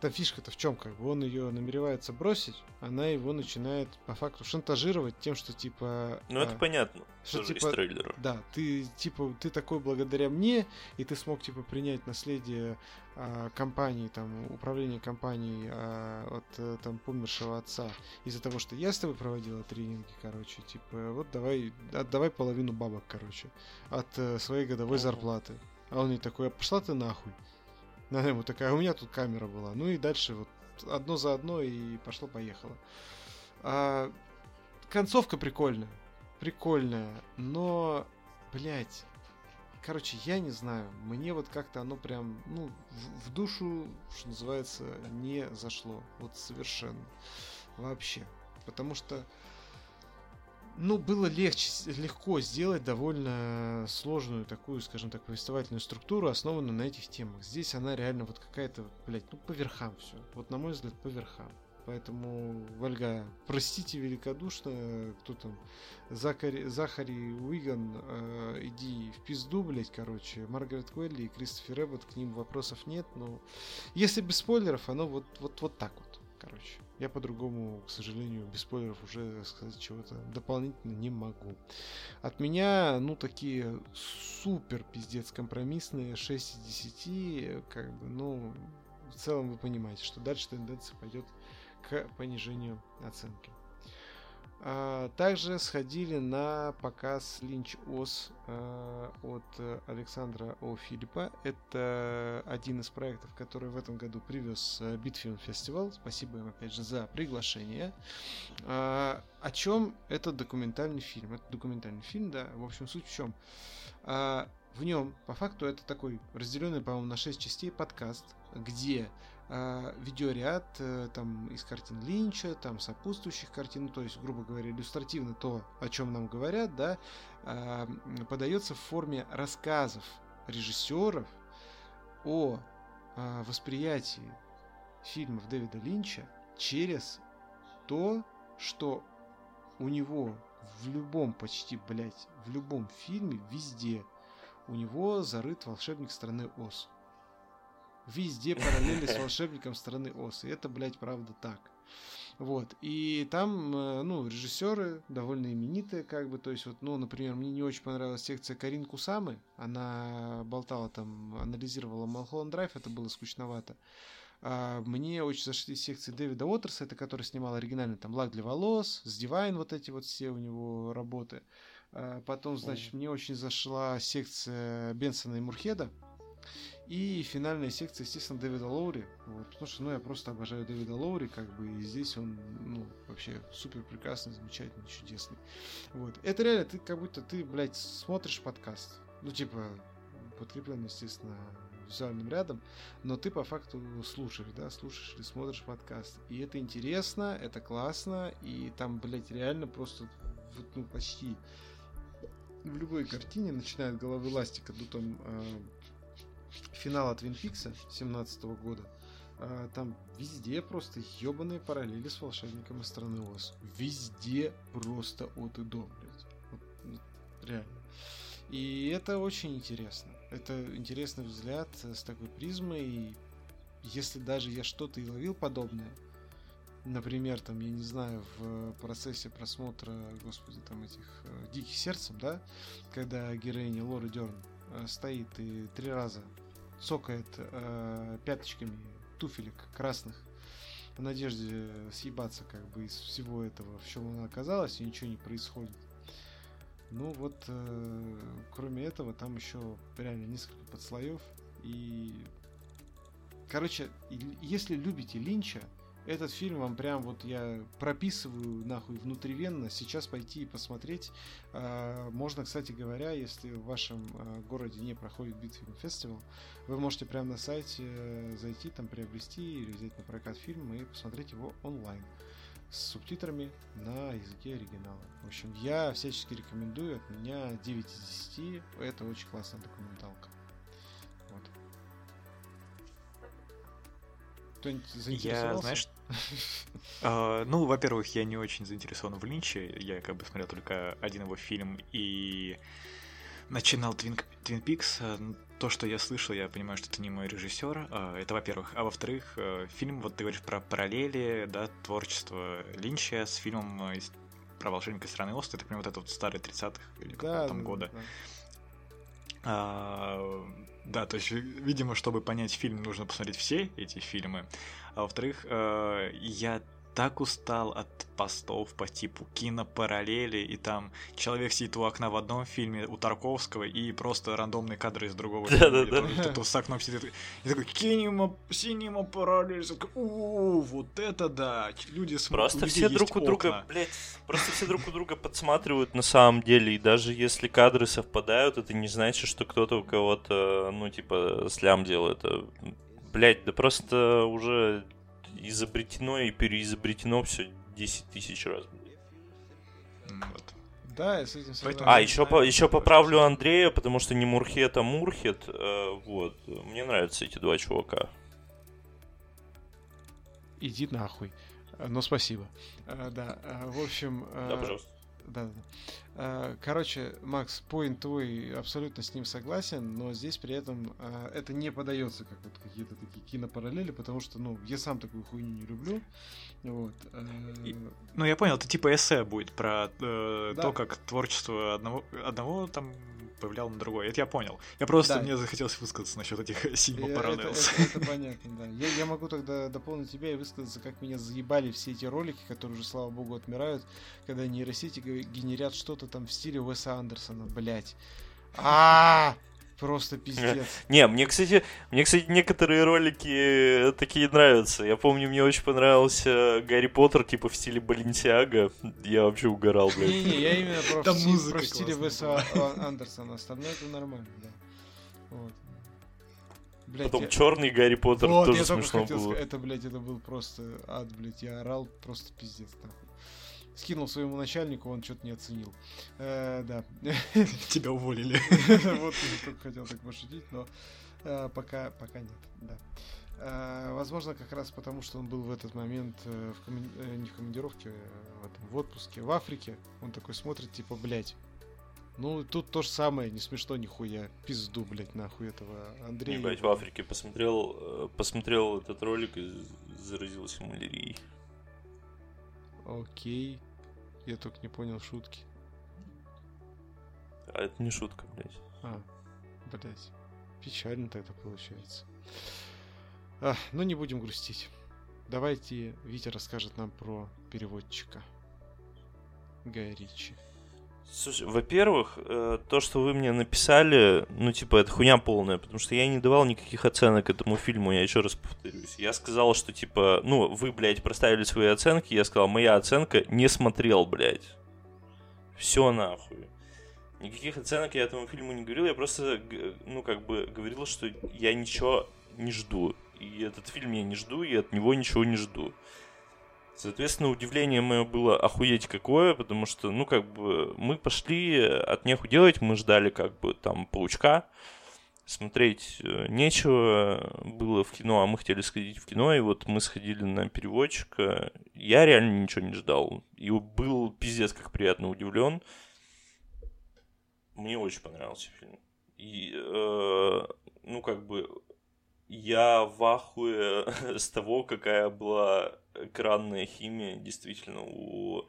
там фишка-то в чем, как бы он ее намеревается бросить, она его начинает по факту шантажировать тем, что типа. Ну это а, понятно. Что типа, из трейлера. Да, ты типа ты такой благодаря мне, и ты смог типа принять наследие а, компании, там управление компанией а, от э, там помершего отца из-за того, что я с тобой проводила тренинги, короче, типа вот давай отдавай половину бабок, короче, от э, своей годовой зарплаты. А он не такой, а пошла ты нахуй. Она ему такая, у меня тут камера была. Ну и дальше вот одно за одно и пошло-поехало. А, концовка прикольная. Прикольная. Но, блядь, короче, я не знаю. Мне вот как-то оно прям, ну, в, в душу, что называется, не зашло. Вот совершенно. Вообще. Потому что ну, было легче, легко сделать довольно сложную такую, скажем так, повествовательную структуру, основанную на этих темах. Здесь она реально вот какая-то, блядь, ну, по верхам все. Вот, на мой взгляд, по верхам. Поэтому, Вальга, простите великодушно, кто там, Закари, Захари Уиган, э, иди в пизду, блядь, короче. Маргарет Куэлли и Кристофер Эббот, к ним вопросов нет, но если без спойлеров, оно вот, вот, вот так вот, короче. Я по-другому, к сожалению, без спойлеров уже сказать чего-то дополнительно не могу. От меня, ну, такие супер пиздец компромиссные 6 из 10, как бы, ну, в целом вы понимаете, что дальше тенденция пойдет к понижению оценки. А, также сходили на показ Линч Ос а, от Александра О. Филиппа. Это один из проектов, который в этом году привез Битфильм Фестивал. Спасибо им опять же за приглашение. А, о чем этот документальный фильм? Это документальный фильм, да. В общем, суть в чем? В нем, по факту, это такой разделенный, по-моему, на 6 частей подкаст, где э, видеоряд э, там из картин Линча, там сопутствующих картин, то есть, грубо говоря, иллюстративно то, о чем нам говорят, да, э, подается в форме рассказов режиссеров о э, восприятии фильмов Дэвида Линча через то, что у него в любом почти, блядь, в любом фильме, везде, у него зарыт волшебник страны Оз. Везде параллели с волшебником страны Оз. И это, блядь, правда так. Вот. И там, э, ну, режиссеры довольно именитые, как бы, то есть, вот, ну, например, мне не очень понравилась секция Карин Кусамы. Она болтала там, анализировала Малхолланд Драйв, это было скучновато. А мне очень зашли секции Дэвида Уотерса, это который снимал оригинальный там лак для волос, с Divine вот эти вот все у него работы. А потом, значит, мне очень зашла секция Бенсона и Мурхеда. И финальная секция, естественно, Дэвида Лоури. Вот, потому что, ну, я просто обожаю Дэвида Лоури, как бы, и здесь он, ну, вообще супер прекрасный, замечательный, чудесный. Вот. Это реально, ты как будто ты, блядь, смотришь подкаст. Ну, типа, подкреплен, естественно, визуальным рядом, но ты по факту слушаешь, да, слушаешь или смотришь подкаст. И это интересно, это классно, и там, блядь, реально просто ну, почти в любой картине, начиная от головы ластика до там э, финала Твин Пикса 17 года, э, там везде просто ебаные параллели с волшебником из страны Оз. Везде просто от и до, блядь. Вот, реально. И это очень интересно. Это интересный взгляд с такой призмой. И если даже я что-то и ловил подобное, например, там, я не знаю, в процессе просмотра, господи, там этих э, Диких сердцем, да, когда героиня Лоры Дерн стоит и три раза цокает э, пяточками туфелек красных в надежде съебаться как бы из всего этого, в чем она оказалась, и ничего не происходит. Ну вот, э, кроме этого, там еще реально несколько подслоев. И, короче, если любите Линча, этот фильм вам прям вот я прописываю нахуй внутривенно. Сейчас пойти и посмотреть. Э, можно, кстати говоря, если в вашем э, городе не проходит Битфильм фестивал, вы можете прямо на сайте э, зайти, там приобрести или взять на прокат фильм и посмотреть его онлайн с субтитрами на языке оригинала. В общем, я всячески рекомендую, от меня 9 из 10, это очень классная документалка. Кто-нибудь заинтересовался? Я, знаешь, uh, ну, во-первых, я не очень заинтересован в Линче, я как бы смотрел только один его фильм и начинал Твин, Твин Пикс, то, что я слышал, я понимаю, что это не мой режиссер. А, это, во-первых. А во-вторых, э, фильм, вот ты говоришь про параллели, да, творчество Линча с фильмом про волшебника страны Ост. Это прям вот этот вот старый 30-х или да, там года. Да. А, да, то есть, видимо, чтобы понять фильм, нужно посмотреть все эти фильмы. А во-вторых, э, я так устал от постов по типу кинопараллели, и там человек сидит у окна в одном фильме, у Тарковского, и просто рандомные кадры из другого фильма. Кто-то с окном сидит, и такой, кинема, синема параллель, у вот это да, люди смотрят. Просто все друг у друга, блядь, просто все друг у друга подсматривают на самом деле, и даже если кадры совпадают, это не значит, что кто-то у кого-то, ну, типа, слям делает. Блять, да просто уже изобретено и переизобретено все 10 тысяч раз. Вот. Да, я с этим согласен. А, еще, по, еще поправлю Андрея, потому что не Мурхет, а Мурхет. Э, вот. Мне нравятся эти два чувака. Иди нахуй. Э, Но ну, спасибо. Э, да, в общем... Да, пожалуйста. Да, да. Короче, Макс, поинт твой абсолютно с ним согласен, но здесь при этом а, это не подается как вот какие-то такие кинопараллели, потому что, ну, я сам такую хуйню не люблю. Вот. А, И, ну, я понял, это типа эссе будет про э, да. то, как творчество одного, одного там повлиял на другой. Это я понял. Я просто, да. мне захотелось высказаться насчет этих Cinema Parallels. Это, это, это понятно, да. Я, я могу тогда дополнить тебя и высказаться, как меня заебали все эти ролики, которые уже, слава богу, отмирают, когда нейросети генерят что-то там в стиле Уэса Андерсона, блять. А, Просто пиздец. Не, мне, кстати, мне, кстати, некоторые ролики такие нравятся. Я помню, мне очень понравился Гарри Поттер, типа в стиле Баленсиага. Я вообще угорал, блядь. Не-не, я именно про, Там в, про стиле Веса Андерсона. Остальное это нормально, да. Вот. Блядь, Потом я... черный Гарри Поттер вот, тоже смешно было. Сказать, это, блядь, это был просто ад, блядь. Я орал просто пиздец. Нахуй скинул своему начальнику, он что-то не оценил. Э, да. Тебя уволили. Вот я только хотел так пошутить, но э, пока, пока нет, да. Э, возможно, как раз потому, что он был в этот момент э, в коми... э, не в командировке, а в, этом, в отпуске в Африке. Он такой смотрит, типа, блядь, ну, тут то же самое, не смешно нихуя. Пизду, блядь, нахуй этого Андрея. Ебать, в Африке посмотрел, посмотрел этот ролик и заразился малярией. Окей. Я только не понял шутки. А это не шутка, блядь. А, блядь. Печально тогда получается. А, ну не будем грустить. Давайте Витя расскажет нам про переводчика. Гая Ричи. Слушай, во-первых, э, то, что вы мне написали, ну, типа, это хуйня полная, потому что я не давал никаких оценок этому фильму, я еще раз повторюсь. Я сказал, что, типа, ну, вы, блядь, проставили свои оценки, я сказал, моя оценка не смотрел, блядь. Все нахуй. Никаких оценок я этому фильму не говорил, я просто, ну, как бы, говорил, что я ничего не жду. И этот фильм я не жду, и от него ничего не жду. Соответственно, удивление мое было охуеть какое, потому что, ну, как бы, мы пошли от неху делать, мы ждали, как бы, там, паучка, смотреть э, нечего было в кино, а мы хотели сходить в кино, и вот мы сходили на переводчика. Я реально ничего не ждал. И был пиздец как приятно удивлен. Мне очень понравился фильм. И, э, ну, как бы, я в ахуе с того, какая была экранная химия действительно у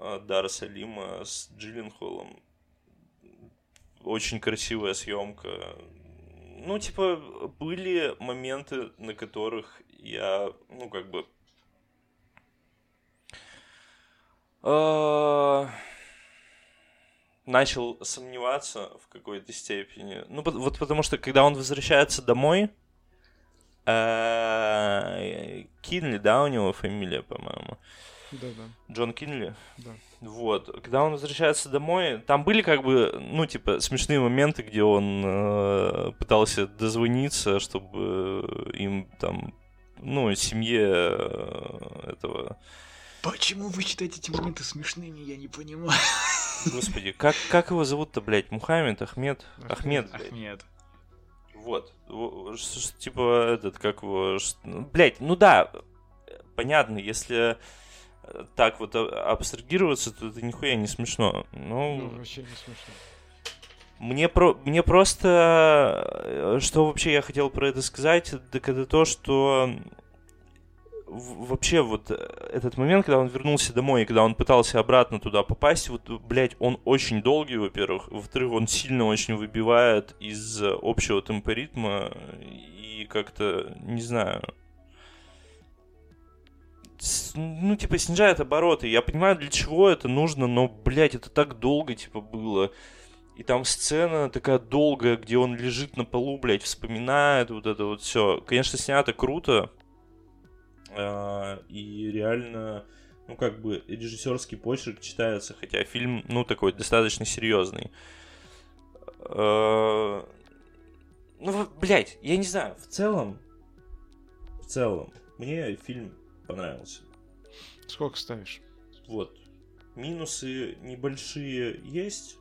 э, Дара Салима с Джилленхолом. Очень красивая съемка. Ну, типа, были моменты, на которых я, ну, как бы... Э, начал сомневаться в какой-то степени. Ну, вот потому что, когда он возвращается домой, э, Кинли, да, у него фамилия, по-моему. Да, да. Джон Кинли. Да. Вот. Когда он возвращается домой, там были как бы, ну, типа, смешные моменты, где он э, пытался дозвониться, чтобы им там, ну, семье э, этого... Почему вы считаете эти моменты смешными, я не понимаю. Господи, как, как его зовут-то, блядь? Мухаммед, Ахмед? Ахмед. Ахмед. Вот. Типа, этот, как его... Ну, блядь, ну да, понятно, если так вот абстрагироваться, то это нихуя не смешно. Ну, ну вообще не смешно. Мне, про, мне просто... Что вообще я хотел про это сказать, так это то, что вообще вот э, этот момент, когда он вернулся домой, и когда он пытался обратно туда попасть, вот, блядь, он очень долгий, во-первых. Во-вторых, он сильно очень выбивает из общего темпоритма и как-то, не знаю, ну, типа, снижает обороты. Я понимаю, для чего это нужно, но, блядь, это так долго, типа, было. И там сцена такая долгая, где он лежит на полу, блядь, вспоминает вот это вот все. Конечно, снято круто, и реально, ну, как бы, режиссерский почерк читается, хотя фильм, ну, такой достаточно серьезный. А, ну, блядь, я не знаю, в целом, в целом, мне фильм понравился. Сколько ставишь? Вот. Минусы небольшие есть,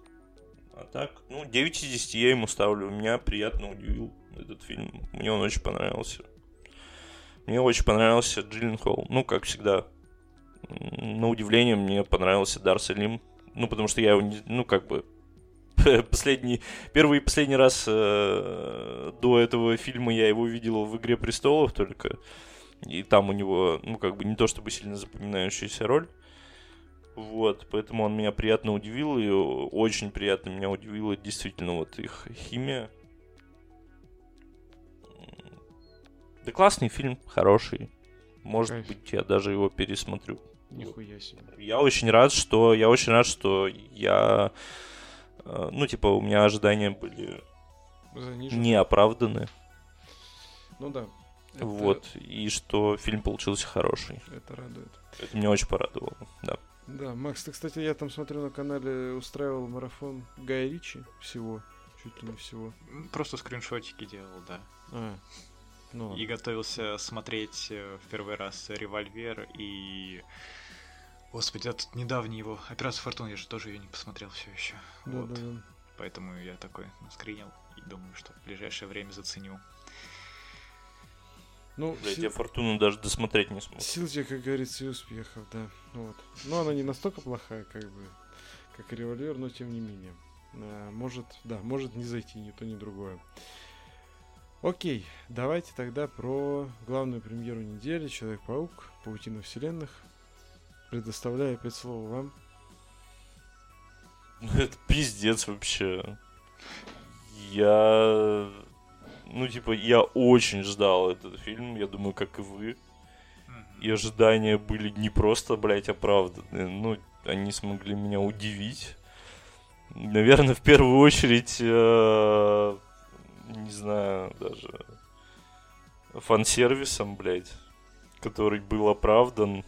а так, ну, 9 из 10 я ему ставлю. Меня приятно удивил этот фильм. Мне он очень понравился. Мне очень понравился Джилленхол. Ну, как всегда. На удивление, мне понравился Дарс Лим. Ну, потому что я его, ну, как бы, последний, первый и последний раз э, до этого фильма я его видел в «Игре престолов» только. И там у него, ну, как бы, не то чтобы сильно запоминающаяся роль. Вот, поэтому он меня приятно удивил, и очень приятно меня удивила действительно вот их химия. Да классный фильм, хороший. Может Кайф. быть, я даже его пересмотрю. Нихуя себе. Я очень рад, что я очень рад, что я, э, ну типа у меня ожидания были Занижены. не оправданы. Ну да. Это... Вот и что фильм получился хороший. Это радует. Это меня очень порадовало, да. Да, Макс, ты, кстати, я там смотрю на канале, устраивал марафон Гая Ричи всего, чуть ли не всего. Просто скриншотики делал, да. А, ну, и готовился смотреть э, в первый раз «Револьвер» и... Господи, этот недавний его «Операция Фортуна», я же тоже ее не посмотрел все еще. Да, вот. да, да. Поэтому я такой скринил и думаю, что в ближайшее время заценю. Ну, Блядь, сил... я Фортуну даже досмотреть не смог. Сил тебе, как говорится, и успехов, да. Вот. Но она не настолько плохая, как бы, как револьвер, но тем не менее. А, может, да, может не зайти ни то, ни другое. Окей, давайте тогда про главную премьеру недели Человек-паук, Паутина вселенных. Предоставляю опять слово вам. Ну это пиздец вообще. Я... Ну, типа, я очень ждал этот фильм, я думаю, как и вы. И ожидания были не просто, блядь, оправданы. Ну, они смогли меня удивить. Наверное, в первую очередь э, не знаю, даже фан-сервисом, блядь, который был оправдан,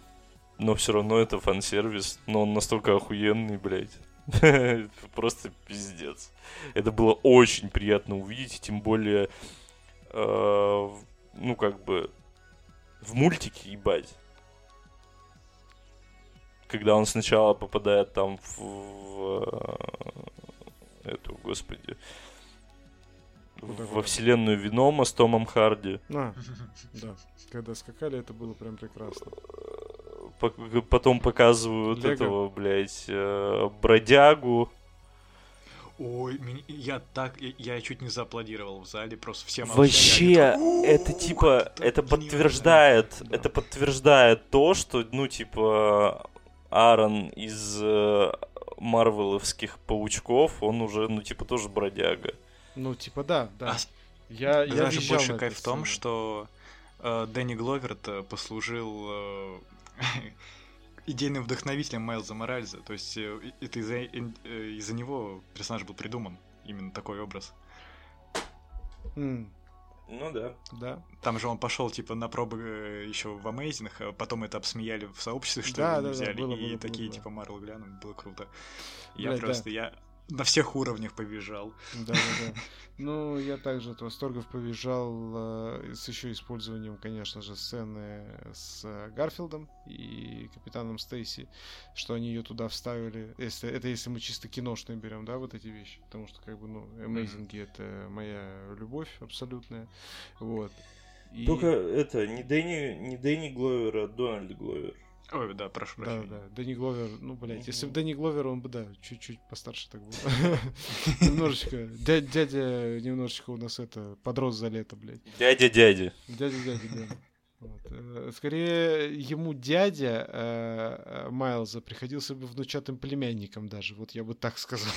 но все равно это фан-сервис, но он настолько охуенный, блядь. Просто пиздец. Это было очень приятно увидеть, тем более, э, ну, как бы, в мультике, ебать. когда он сначала попадает там в, в эту, господи, во вселенную Венома с Томом Харди. А, да. Когда скакали, это было прям прекрасно. Потом показывают Лего. этого, блядь, э, бродягу. Ой, я так, я чуть не зааплодировал в зале, просто всем Вообще, это типа, это подтверждает, это подтверждает то, что, ну, типа, Аарон из э, марвеловских паучков, он уже, ну, типа, тоже бродяга. Ну, типа, да, да. А, я, я даже больше кайф в том, что э, Дэнни Гловер послужил э, идейным вдохновителем Майлза Моральза. То есть э, это из-за э, из него персонаж был придуман. Именно такой образ. Mm. Ну да. Да. Там же он пошел типа на пробы э, еще в Amazing, а потом это обсмеяли в сообществе, что да, его да, взяли. Да, было, и было, такие было, типа Марвел глянули, было круто. Я Блядь, просто, да. я на всех уровнях побежал. Да, да, да. Ну, я также от восторгов побежал э, с еще использованием, конечно же, сцены с Гарфилдом и капитаном Стейси, что они ее туда вставили. Если, это если мы чисто киношные берем, да, вот эти вещи. Потому что, как бы, ну, Amazing mm-hmm. это моя любовь абсолютная. Вот. И... Только это, не Дэнни, не Дэнни Гловер, а Дональд Гловер. Ой, да, прошу прощения. Да, да, Дэнни Гловер, ну, блядь, если бы Дэнни Гловер, он бы, да, чуть-чуть постарше так был. Немножечко, дядя немножечко у нас это, подрос за лето, блядь. Дядя-дядя. Дядя-дядя, да. Вот. Э, скорее, ему дядя э, э, Майлза приходился бы внучатым племянником даже, вот я бы так сказал.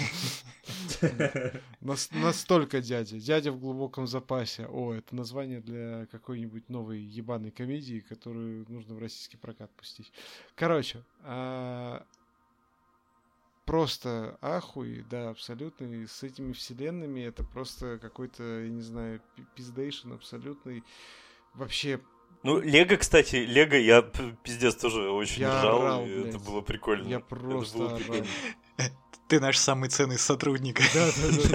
Настолько дядя. Дядя в глубоком запасе. О, это название для какой-нибудь новой ебаной комедии, которую нужно в российский прокат пустить. Короче, а, просто ахуй, да, абсолютно. И с этими вселенными это просто какой-то, я не знаю, пиздейшн абсолютный. Вообще ну, Лего, кстати, Лего я пиздец тоже очень я ржал, орал, и это было прикольно. Я просто было орал. Ты наш самый ценный сотрудник. Да,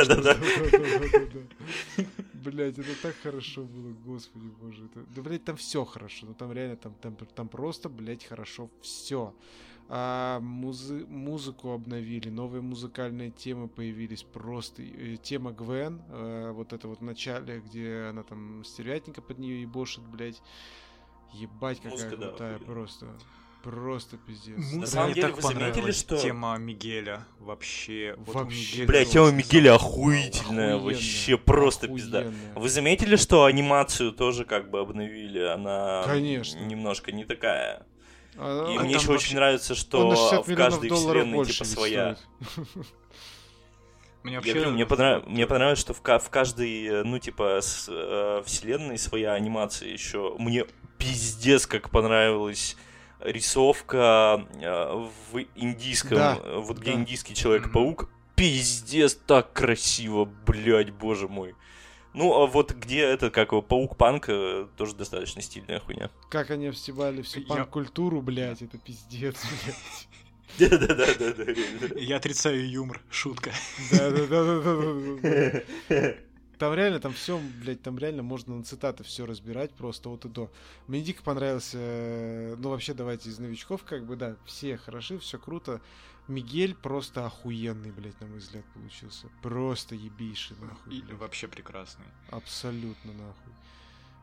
да, да. да, да, Блять, это так хорошо было, господи боже. Это... Да, блядь, там все хорошо. Ну там реально, там, там, там просто, блядь, хорошо все. А, музы музыку обновили, новые музыкальные темы появились просто. Э, тема Гвен, э, вот это вот в начале, где она там стервятника под нее ебошит, блядь. Ебать, какая Музыка, крутая да, просто. Просто пиздец. На самом деле, так вы заметили, что... Тема Мигеля вообще... Вот вообще. Бля, тема Мигеля охуительная, охуенная, вообще просто охуенная. пизда. Вы заметили, что анимацию тоже как бы обновили? Она Конечно. немножко не такая. А, И а мне еще вообще... очень нравится, что в каждой вселенной типа своя. Мне вообще... Я говорю, мне, понрав... мне понравилось, что в, в каждой, ну, типа, с, э, вселенной своя анимация еще. Мне пиздец как понравилась рисовка э, в индийском, да, вот где да. индийский Человек-паук. Mm-hmm. Пиздец, так красиво, блядь, боже мой. Ну, а вот где это, как его, паук-панк, э, тоже достаточно стильная хуйня. Как они обстебали всю панк-культуру, блядь, это пиздец, блядь. Да-да-да-да. Я отрицаю юмор, шутка. Да-да-да. Там реально, там все, блядь, там реально можно на цитаты все разбирать просто вот и до. Мне дико понравился, э, ну вообще давайте из новичков, как бы, да, все хороши, все круто. Мигель просто охуенный, блядь, на мой взгляд, получился. Просто ебейший, нахуй. Блядь. вообще прекрасный. Абсолютно, нахуй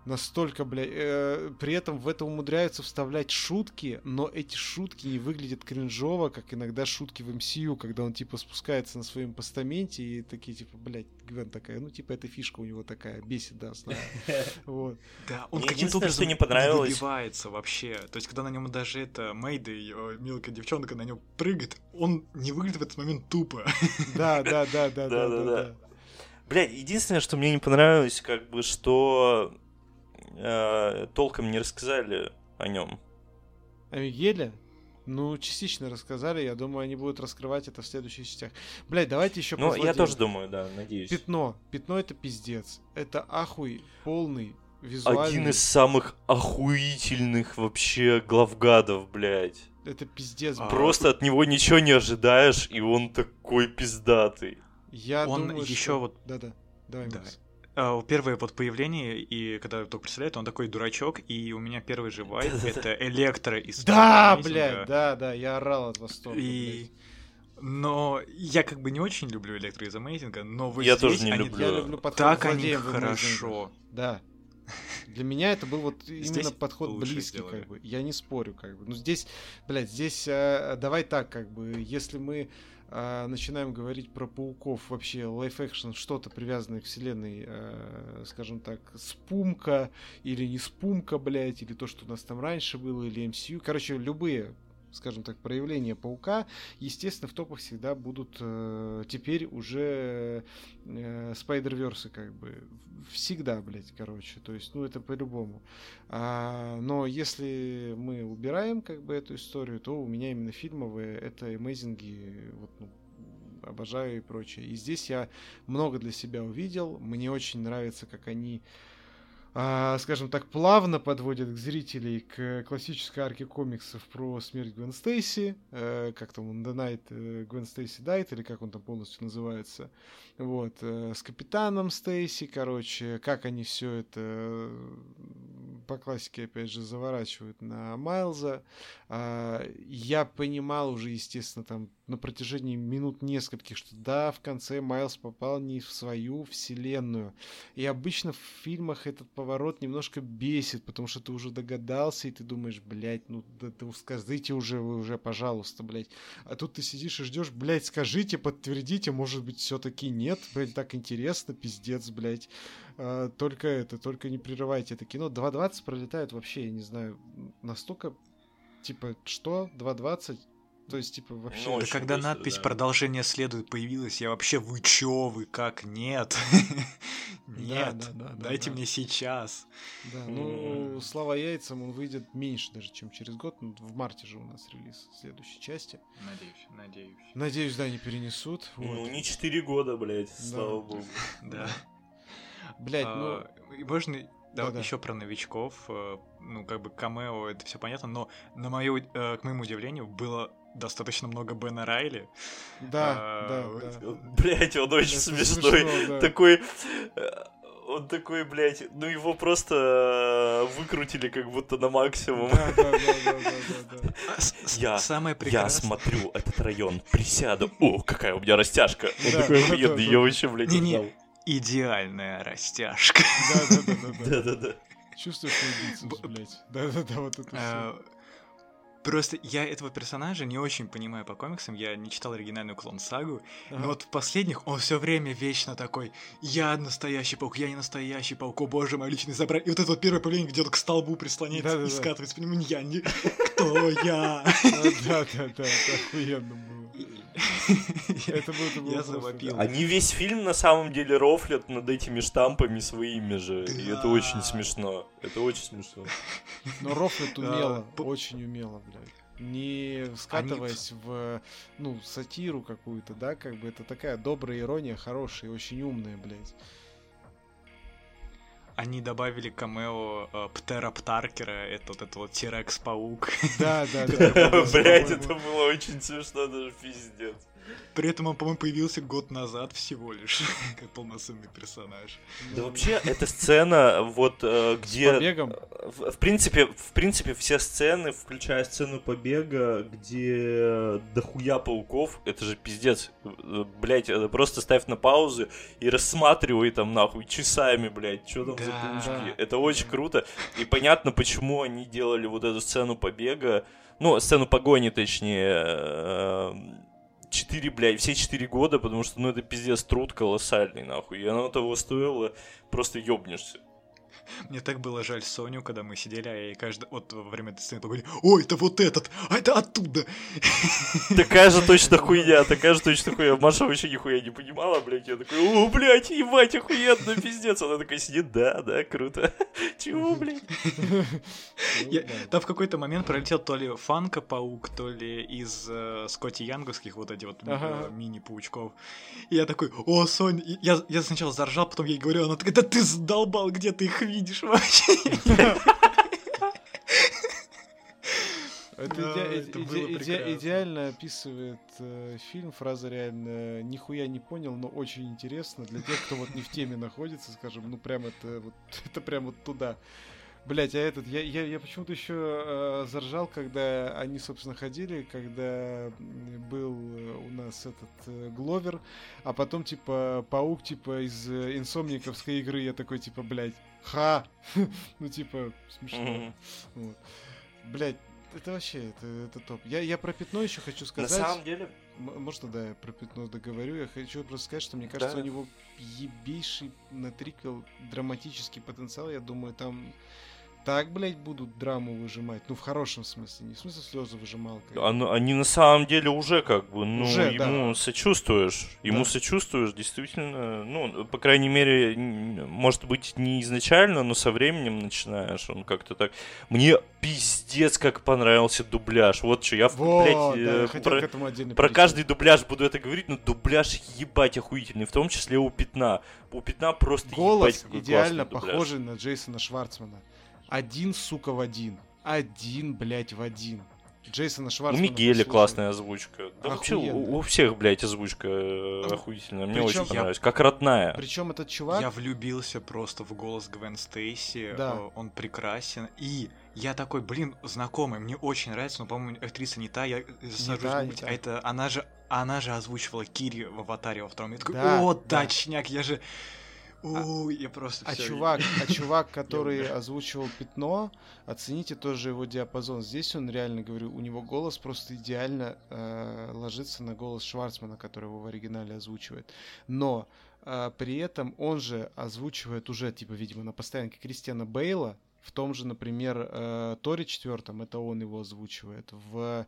настолько, бля, э, при этом в это умудряются вставлять шутки, но эти шутки не выглядят кринжово, как иногда шутки в MCU, когда он, типа, спускается на своем постаменте и такие, типа, блядь, Гвен такая, ну, типа, эта фишка у него такая, бесит, да, основная. Вот. Да, он каким-то образом не понравилось. выбивается вообще. То есть, когда на нем даже это Мэйда, ее мелкая девчонка, на нем прыгает, он не выглядит в этот момент тупо. Да, да, да, да, да, да, да. Блядь, единственное, что мне не понравилось, как бы, что э, толком не рассказали о нем. О Мигеле? Ну, частично рассказали, я думаю, они будут раскрывать это в следующих частях. Блять, давайте еще Ну, я тоже думаю, да, надеюсь. Пятно. Пятно это пиздец. Это ахуй полный, визуальный. Один из самых охуительных вообще главгадов, блядь. Это пиздец. А, Просто от него ничего не ожидаешь, и он такой пиздатый. Я он думаю, еще что... вот... Да-да, давай, да. а, первое вот появление, и когда только представляет, он такой дурачок, и у меня первый же вайп — это Электро из Да, блядь, да, да, я орал от восторга, и... Но я как бы не очень люблю Электро из Амейзинга, но вот я здесь тоже не они... люблю. Я люблю подход Так они хорошо. Да. Для меня это был вот Здесь именно подход лучше близкий, сделали. как бы. Я не спорю, как бы. Ну здесь, блядь, здесь э, давай так, как бы, если мы э, начинаем говорить про пауков, вообще live action, что-то привязанное к вселенной, э, скажем так, спумка или не спумка, блядь, или то, что у нас там раньше было, или MCU, короче, любые скажем так, проявления паука, естественно, в топах всегда будут э, теперь уже э, Spider-Verse, как бы. Всегда, блядь, короче. То есть, ну, это по-любому. А, но если мы убираем, как бы, эту историю, то у меня именно фильмовые это эмейзинги, вот, ну, обожаю и прочее. И здесь я много для себя увидел. Мне очень нравится, как они скажем так, плавно подводят к зрителей к классической арке комиксов про смерть Гвен Стейси, э, как там он, The Night Гвен Стейси Дайт, или как он там полностью называется, вот, э, с Капитаном Стейси, короче, как они все это по классике, опять же, заворачивают на Майлза. А, я понимал уже, естественно, там на протяжении минут нескольких, что да, в конце Майлз попал не в свою вселенную. И обычно в фильмах этот поворот немножко бесит, потому что ты уже догадался, и ты думаешь, блядь, ну да, да скажите уже, вы уже, пожалуйста, блядь. А тут ты сидишь и ждешь, блядь, скажите, подтвердите, может быть, все-таки нет, блядь, так интересно, пиздец, блядь. А, только это, только не прерывайте это кино. 2.20 пролетают вообще, я не знаю, настолько, типа, что? 2.20? То есть, типа, вообще... Ну, Да когда быстро, надпись да. «Продолжение следует» появилась, я вообще, вы чё, вы как, нет? Нет, да, да, да, дайте да. мне сейчас. Да, ну, слава яйцам, он выйдет меньше даже, чем через год. Ну, в марте же у нас релиз следующей части. Надеюсь, надеюсь. Надеюсь, да, не перенесут. Ну, не 4 года, блядь, слава богу. Да. Блять, ну... А, и Можно Да-да. еще про новичков. э, Ну, как бы камео, это все понятно, но на мое, э, к моему удивлению, было достаточно много Бена Райли. Да, а, да, да. Блять, он очень Это смешной. смешно, да. Такой... э, Он такой, блядь, ну его просто э, выкрутили как будто на максимум. Да, да, да, да, да, да, да. С- с- Я- Самое Я смотрю этот район, присяду. О, какая у меня растяжка. Он такой охуенный, я вообще, блядь, не знал. Идеальная растяжка. Да, да, да, да, да. Да-да-да. Чувствуешь Б- блядь. Да, да, да, вот это все. А, Просто я этого персонажа не очень понимаю по комиксам, я не читал оригинальную клон-сагу, но вот в последних он все время вечно такой «Я настоящий паук, я не настоящий паук, о боже мой, личный забрать». И вот это вот первое появление, где он к столбу прислоняется Да-да-да. и скатывается по нему «Я не... Кто я?» Да, да, да, это охуенно было. Это было, это было Я завопил. да. Они весь фильм на самом деле рофлят над этими штампами своими же. И это Да. очень смешно. Это очень смешно. Но Рофлет умело, по- очень умело, блядь. Не скатываясь в, ну, сатиру какую-то, да, как бы это такая добрая ирония, хорошая и очень умная, блядь. Они добавили камео э, Птера Птаркера, это вот этот вот Тирекс-паук. Да, да, да. Блять, это было очень смешно, даже пиздец. При этом он, по-моему, появился год назад всего лишь, как полноценный персонаж. Да вообще, эта сцена, вот э, С где... побегом? В, в принципе, в принципе, все сцены, включая сцену побега, где дохуя пауков, это же пиздец. Блять, это просто ставь на паузу и рассматривай там нахуй часами, блять, что там за Да. паучки. Это очень круто. И понятно, почему они делали вот эту сцену побега, ну, сцену погони, точнее, э, четыре, блядь, все четыре года, потому что, ну, это пиздец труд колоссальный, нахуй. И оно того стоило, просто ёбнешься. Мне так было жаль Соню, когда мы сидели, а я ей каждый... Вот во время этой сцены говорили, ой, это вот этот, а это оттуда. Такая же точно хуйня, такая же точно хуйня. Маша вообще нихуя не понимала, блядь. Я такой, о, блядь, ебать, охуенно, пиздец. Она такая сидит, да, да, круто. Чего, блядь? Ну. Там в какой-то момент пролетел то ли Фанка-паук, то ли из э, Скотти Янговских вот эти вот э, мини-паучков. И я такой, о, Сонь, И я, я сначала заржал, потом я ей говорю, она такая, да ты задолбал, где ты их видишь вообще? Это это идеально описывает э, фильм. Фраза реально нихуя не понял, но очень интересно. Для тех, кто вот не в теме находится, скажем, ну прям это вот это прям вот туда. Блять, а этот, я, я, я почему-то еще э, заржал, когда они, собственно, ходили, когда был у нас этот э, Гловер, а потом, типа, паук, типа, из э, инсомниковской игры, я такой, типа, блядь, ха! ну, типа, смешно. Вот. Блять, это вообще, это, это топ. Я, я про пятно еще хочу сказать. На самом деле... Можно, да, я про пятно договорю. Я хочу просто сказать, что мне кажется, да. у него ебейший натриквел драматический потенциал. Я думаю, там так, блядь, будут драму выжимать. Ну, в хорошем смысле, не в смысле слезы выжимал. Они, они на самом деле уже как бы, ну, уже, ему да. сочувствуешь. Ему да. сочувствуешь, действительно. Ну, по крайней мере, может быть, не изначально, но со временем начинаешь. Он как-то так. Мне пиздец, как понравился дубляж. Вот что, я, вот, блядь, да, э, про, про каждый дубляж буду это говорить, но дубляж ебать охуительный, в том числе у Пятна. У Пятна просто Голос ебать, идеально похожий на Джейсона Шварцмана. Один, сука, в один. Один, блядь, в один. Джейсона Шварцмана. У Мигеля классная озвучка. Да вообще у, у всех, блядь, озвучка э, охуительная. Мне Причем очень понравилось. Я... Как родная. Причем этот чувак... Я влюбился просто в голос Гвен Стейси. Да. Э, он прекрасен. И я такой, блин, знакомый, мне очень нравится, но, по-моему, актриса не та, я сажусь та, думать, а это она же, она же озвучивала Кири в Аватаре во втором. Я такой, да, о, да. точняк, я же... О, я просто а чувак, а чувак, который озвучивал пятно, оцените тоже его диапазон. Здесь он реально, говорю, у него голос просто идеально э, ложится на голос Шварцмана, который его в оригинале озвучивает. Но э, при этом он же озвучивает уже, типа, видимо, на постоянке Кристиана Бейла, в том же, например, э, Торе четвертом, это он его озвучивает. В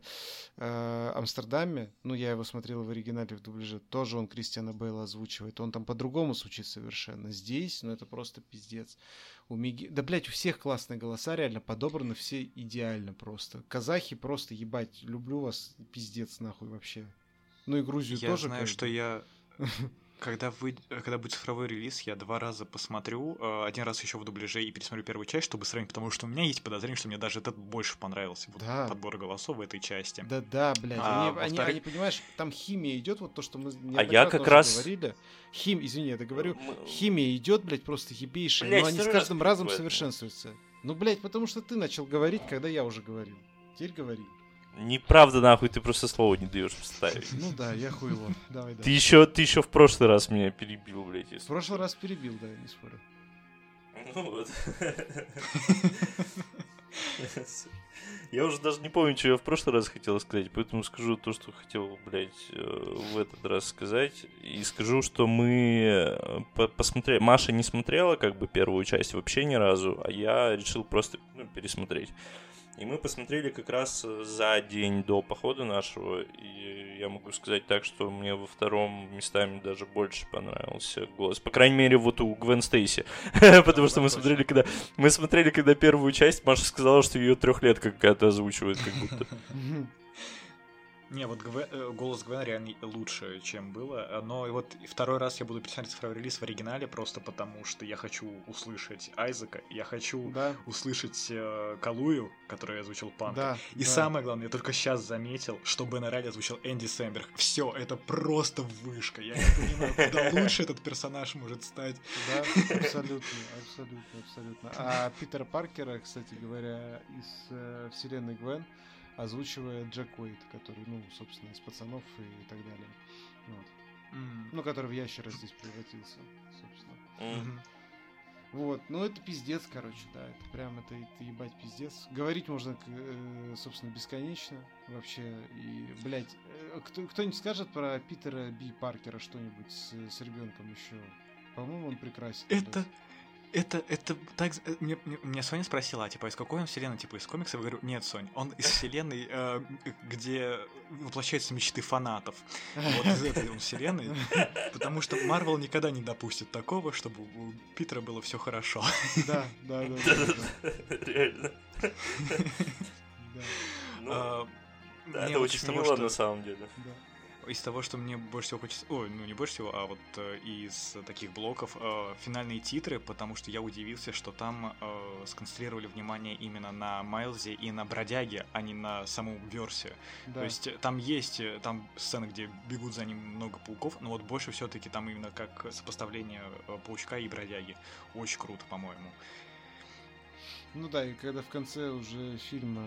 э, Амстердаме, ну, я его смотрел в оригинале в дубляже, тоже он Кристиана Бейла озвучивает. Он там по-другому звучит совершенно. Здесь, ну, это просто пиздец. У Миги... Да, блядь, у всех классные голоса, реально подобраны все идеально просто. Казахи просто, ебать, люблю вас, пиздец, нахуй, вообще. Ну и Грузию я тоже. Я знаю, что я Когда, вы, когда будет цифровой релиз, я два раза посмотрю, э, один раз еще в дубляже и пересмотрю первую часть, чтобы сравнить, потому что у меня есть подозрение, что мне даже этот больше понравился, вот да. подбор голосов в этой части. Да-да, блядь, а, они, они, они, понимаешь, там химия идет, вот то, что мы а я как раз говорили. Хим, извини, я договорю, мы... химия идет, блядь, просто ебейшая, блядь, но они с каждым разом совершенствуются. Ну, блядь, потому что ты начал говорить, когда я уже говорил. Теперь говори. Неправда, нахуй, ты просто слово не даешь вставить. Ну да, я хуево. Давай, давай. Ты еще, ты еще в прошлый раз меня перебил, блядь. В прошлый раз перебил, да, не спорю. Ну вот. Я уже даже не помню, что я в прошлый раз хотел сказать, поэтому скажу то, что хотел, блядь, э, в этот раз сказать. И скажу, что мы э, посмотрели... Маша не смотрела, как бы, первую часть вообще ни разу, а я решил просто ну, пересмотреть. И мы посмотрели как раз за день до похода нашего, и я могу сказать так, что мне во втором местами даже больше понравился голос. По крайней мере, вот у Гвен Стейси. Потому что мы смотрели, когда мы смотрели, когда первую часть, Маша сказала, что ее трехлетка какая-то озвучивает, как будто. Не, вот Гвен, э, голос Гвен реально лучше, чем было. Но вот второй раз я буду пересмотреть цифровой релиз в оригинале, просто потому что я хочу услышать Айзека, я хочу да. услышать э, Калую, который озвучил Панк. Да, И да. самое главное, я только сейчас заметил, что Бен Райли озвучил Энди Сэмберг. Все, это просто вышка. Я не понимаю, куда лучше этот персонаж может стать. Да, абсолютно, абсолютно, абсолютно. А Питера Паркера, кстати говоря, из э, вселенной Гвен, озвучивает Джек Уэйт, который, ну, собственно, из пацанов и так далее. Вот. Mm. Ну, который в ящера здесь превратился, собственно. Mm-hmm. Вот, ну это пиздец, короче, да, это прям это, это ебать пиздец. Говорить можно, э, собственно, бесконечно вообще. И, блядь, э, кто, кто-нибудь скажет про Питера Би Паркера что-нибудь с, с ребенком еще? По-моему, он прекрасен. Это, блядь это, это так... Э, мне, мне, меня Соня спросила, а, типа, из какой он вселенной? Типа, из комиксов? Я говорю, нет, Сонь, он из вселенной, э, где воплощаются мечты фанатов. Вот из этой он вселенной. Потому что Марвел никогда не допустит такого, чтобы у Питера было все хорошо. Да, да, да. Реально. Ну, а, это очень мило, на самом деле. Из того, что мне больше всего хочется... Ой, ну не больше всего, а вот э, из таких блоков э, финальные титры, потому что я удивился, что там э, сконцентрировали внимание именно на Майлзе и на Бродяге, а не на саму Версе. Да. То есть э, там есть э, там сцены, где бегут за ним много пауков, но вот больше все-таки там именно как сопоставление э, паучка и бродяги. Очень круто, по-моему. Ну да, и когда в конце уже фильма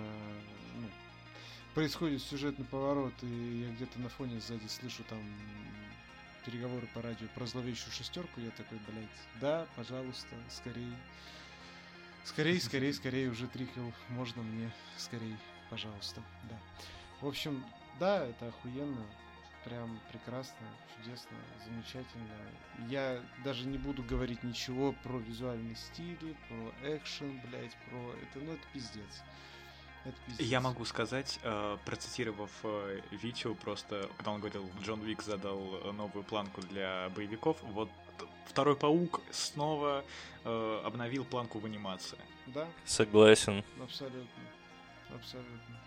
ну, происходит сюжетный поворот, и я где-то на фоне сзади слышу там переговоры по радио про зловещую шестерку, я такой, блядь, да, пожалуйста, скорее. Скорее, скорее, скорее, уже триквел, можно мне, скорее, пожалуйста, да. В общем, да, это охуенно, прям прекрасно, чудесно, замечательно. Я даже не буду говорить ничего про визуальный стиль, про экшен, блядь, про это, ну это пиздец. Я могу сказать, э, процитировав э, Витю, просто когда он говорил, Джон Вик задал э, новую планку для боевиков, вот второй паук снова э, обновил планку в анимации. Да? Согласен. Абсолютно. Абсолютно.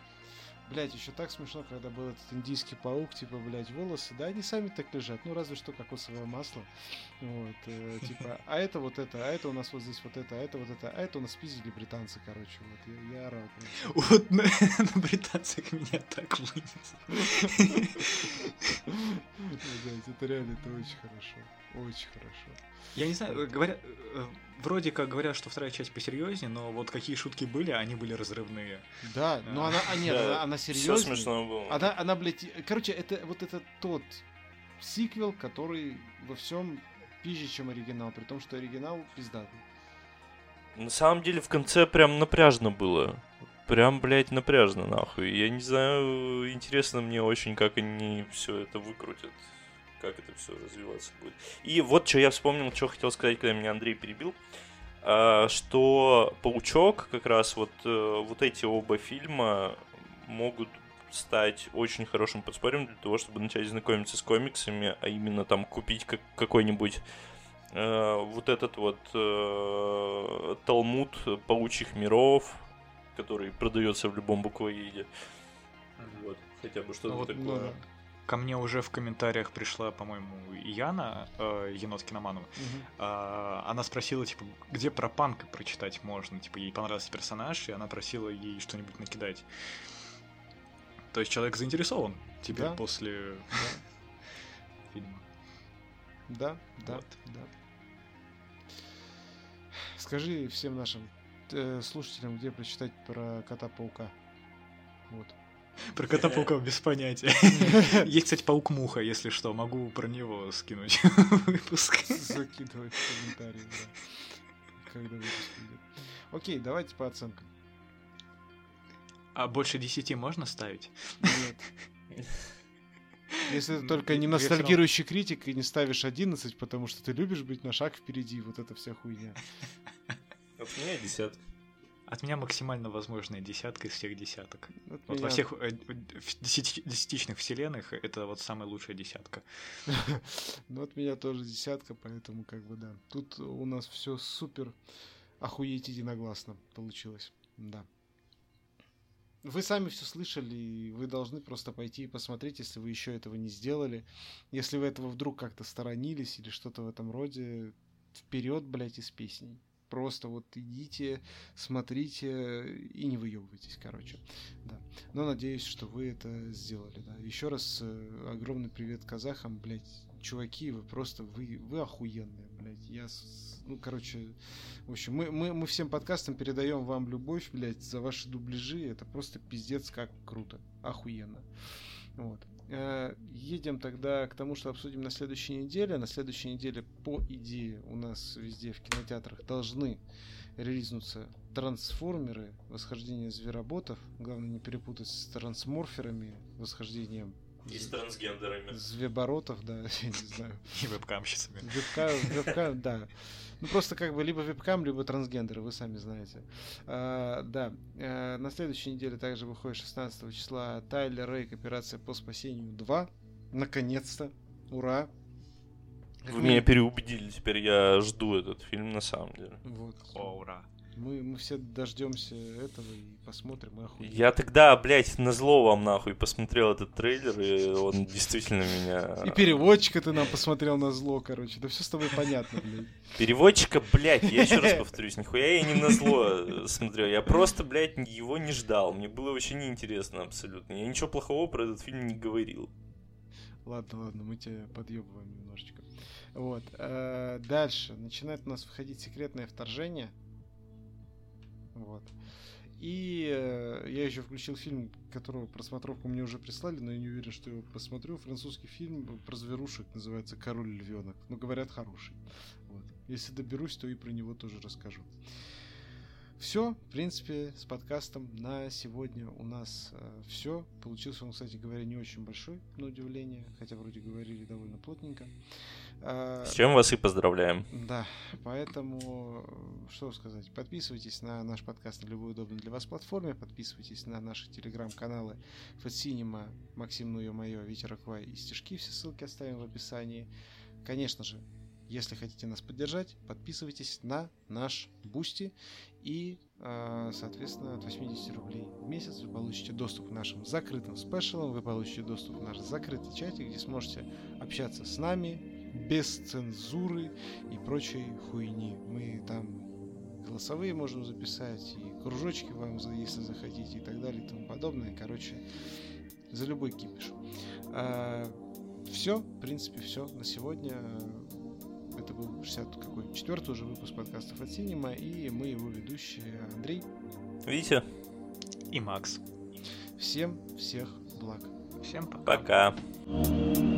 Блять, еще так смешно, когда был этот индийский паук, типа, блять, волосы, да, они сами так лежат, ну разве что кокосовое масло. Вот, э, типа, а это вот это, а это у нас вот здесь вот это, а это вот это, а это у нас пиздили британцы, короче, вот, я, я орал. Вот на, на британцах меня так вынесло. Это реально, это очень хорошо, очень хорошо. Я не знаю, говорят, э, вроде как говорят, что вторая часть посерьезнее, но вот какие шутки были, они были разрывные. Да, но она, а нет, она, она серьезная. Все смешно было. Она, она, блядь, короче, это вот это тот сиквел, который во всем пизже, чем оригинал, при том, что оригинал пиздатый. На самом деле в конце прям напряжно было. Прям, блядь, напряжно, нахуй. Я не знаю, интересно мне очень, как они все это выкрутят как это все развиваться будет. И вот что я вспомнил, что хотел сказать, когда меня Андрей перебил, а, что Паучок, как раз вот, э, вот эти оба фильма могут стать очень хорошим подспорьем для того, чтобы начать знакомиться с комиксами, а именно там купить как, какой-нибудь э, вот этот вот э, Талмуд паучьих миров, который продается в любом буквоеде. Вот, хотя бы что-то ну, вот, такое. Ну, ко мне уже в комментариях пришла, по-моему, Яна, э, енот Киноману. Угу. Э, она спросила, типа, где про панка прочитать можно. Типа, ей понравился персонаж, и она просила ей что-нибудь накидать. То есть человек заинтересован теперь да. после да. фильма. Да, да, вот. да. Скажи всем нашим э, слушателям, где прочитать про кота-паука. Вот. Про кота паука без понятия. Есть, кстати, паук-муха, если что. Могу про него скинуть выпуск. Закидывать в комментарии, да. Когда выпуск будет. Окей, давайте по оценкам. А больше десяти можно ставить? Нет. Если ты только не ностальгирующий критик и не ставишь 11, потому что ты любишь быть на шаг впереди, вот эта вся хуйня. От меня десятка. От меня максимально возможная десятка из всех десяток. От вот меня... во всех э, десятичных вселенных это вот самая лучшая десятка. Ну, от меня тоже десятка, поэтому как бы да. Тут у нас все супер охуеть единогласно получилось. Да. Вы сами все слышали, и вы должны просто пойти и посмотреть, если вы еще этого не сделали. Если вы этого вдруг как-то сторонились или что-то в этом роде, вперед, блядь, из песней. Просто вот идите, смотрите и не выебывайтесь, короче. Да. Но надеюсь, что вы это сделали. Да. Еще раз э, огромный привет казахам, блядь. Чуваки, вы просто, вы, вы охуенные, блядь. Я, ну, короче, в общем, мы, мы, мы всем подкастам передаем вам любовь, блядь, за ваши дубляжи. Это просто пиздец как круто. Охуенно. Вот. Э, едем тогда к тому, что обсудим на следующей неделе. На следующей неделе, по идее, у нас везде в кинотеатрах должны релизнуться трансформеры, восхождение звероботов. Главное не перепутать с трансморферами, восхождением и с трансгендерами. Звеборотов, да, я не знаю. И вебкамщицами. Вебка, вебкам, да. Ну, просто как бы либо вебкам, либо трансгендеры, вы сами знаете. А, да, а, на следующей неделе также выходит 16 числа Тайлер Рейк «Операция по спасению 2». Наконец-то. Ура. Вы меня переубедили, теперь я жду этот фильм на самом деле. Вот. О, ура. Мы, мы все дождемся этого и посмотрим, и охуеем. Я тогда, блядь, на зло вам нахуй посмотрел этот трейлер, и он действительно меня... И переводчика ты нам посмотрел на зло, короче. Да все с тобой понятно, блядь. Переводчика, блядь, я еще раз повторюсь, нихуя я не на зло смотрел. Я просто, блядь, его не ждал. Мне было вообще неинтересно абсолютно. Я ничего плохого про этот фильм не говорил. Ладно, ладно, мы тебя подъебываем немножечко. Вот. Э, дальше. Начинает у нас выходить секретное вторжение. Вот. И э, я еще включил фильм, которого просмотровку мне уже прислали, но я не уверен, что его посмотрю. Французский фильм про зверушек называется «Король львенок». Ну, говорят, хороший. Вот. Если доберусь, то и про него тоже расскажу. Все, в принципе, с подкастом на сегодня у нас э, все. Получился он, кстати говоря, не очень большой, на удивление, хотя вроде говорили довольно плотненько. Э, с чем вас и поздравляем. Да, поэтому, что сказать, подписывайтесь на наш подкаст на любой удобной для вас платформе, подписывайтесь на наши телеграм-каналы Fat Cinema, Максим Ну Ё-Моё, Ветер Аквай и Стишки, все ссылки оставим в описании. Конечно же, если хотите нас поддержать, подписывайтесь на наш Boosty и, а, соответственно, от 80 рублей в месяц вы получите доступ к нашим закрытым спешалам, вы получите доступ в наш закрытый чатик, где сможете общаться с нами без цензуры и прочей хуйни. Мы там голосовые можем записать, и кружочки вам, если захотите, и так далее, и тому подобное. Короче, за любой кипиш. А, все, в принципе, все на сегодня. Это был 60 какой четвертый уже выпуск подкастов от Синема, и мы его ведущие Андрей. Витя. И Макс. Всем всех благ. Всем пока. Пока.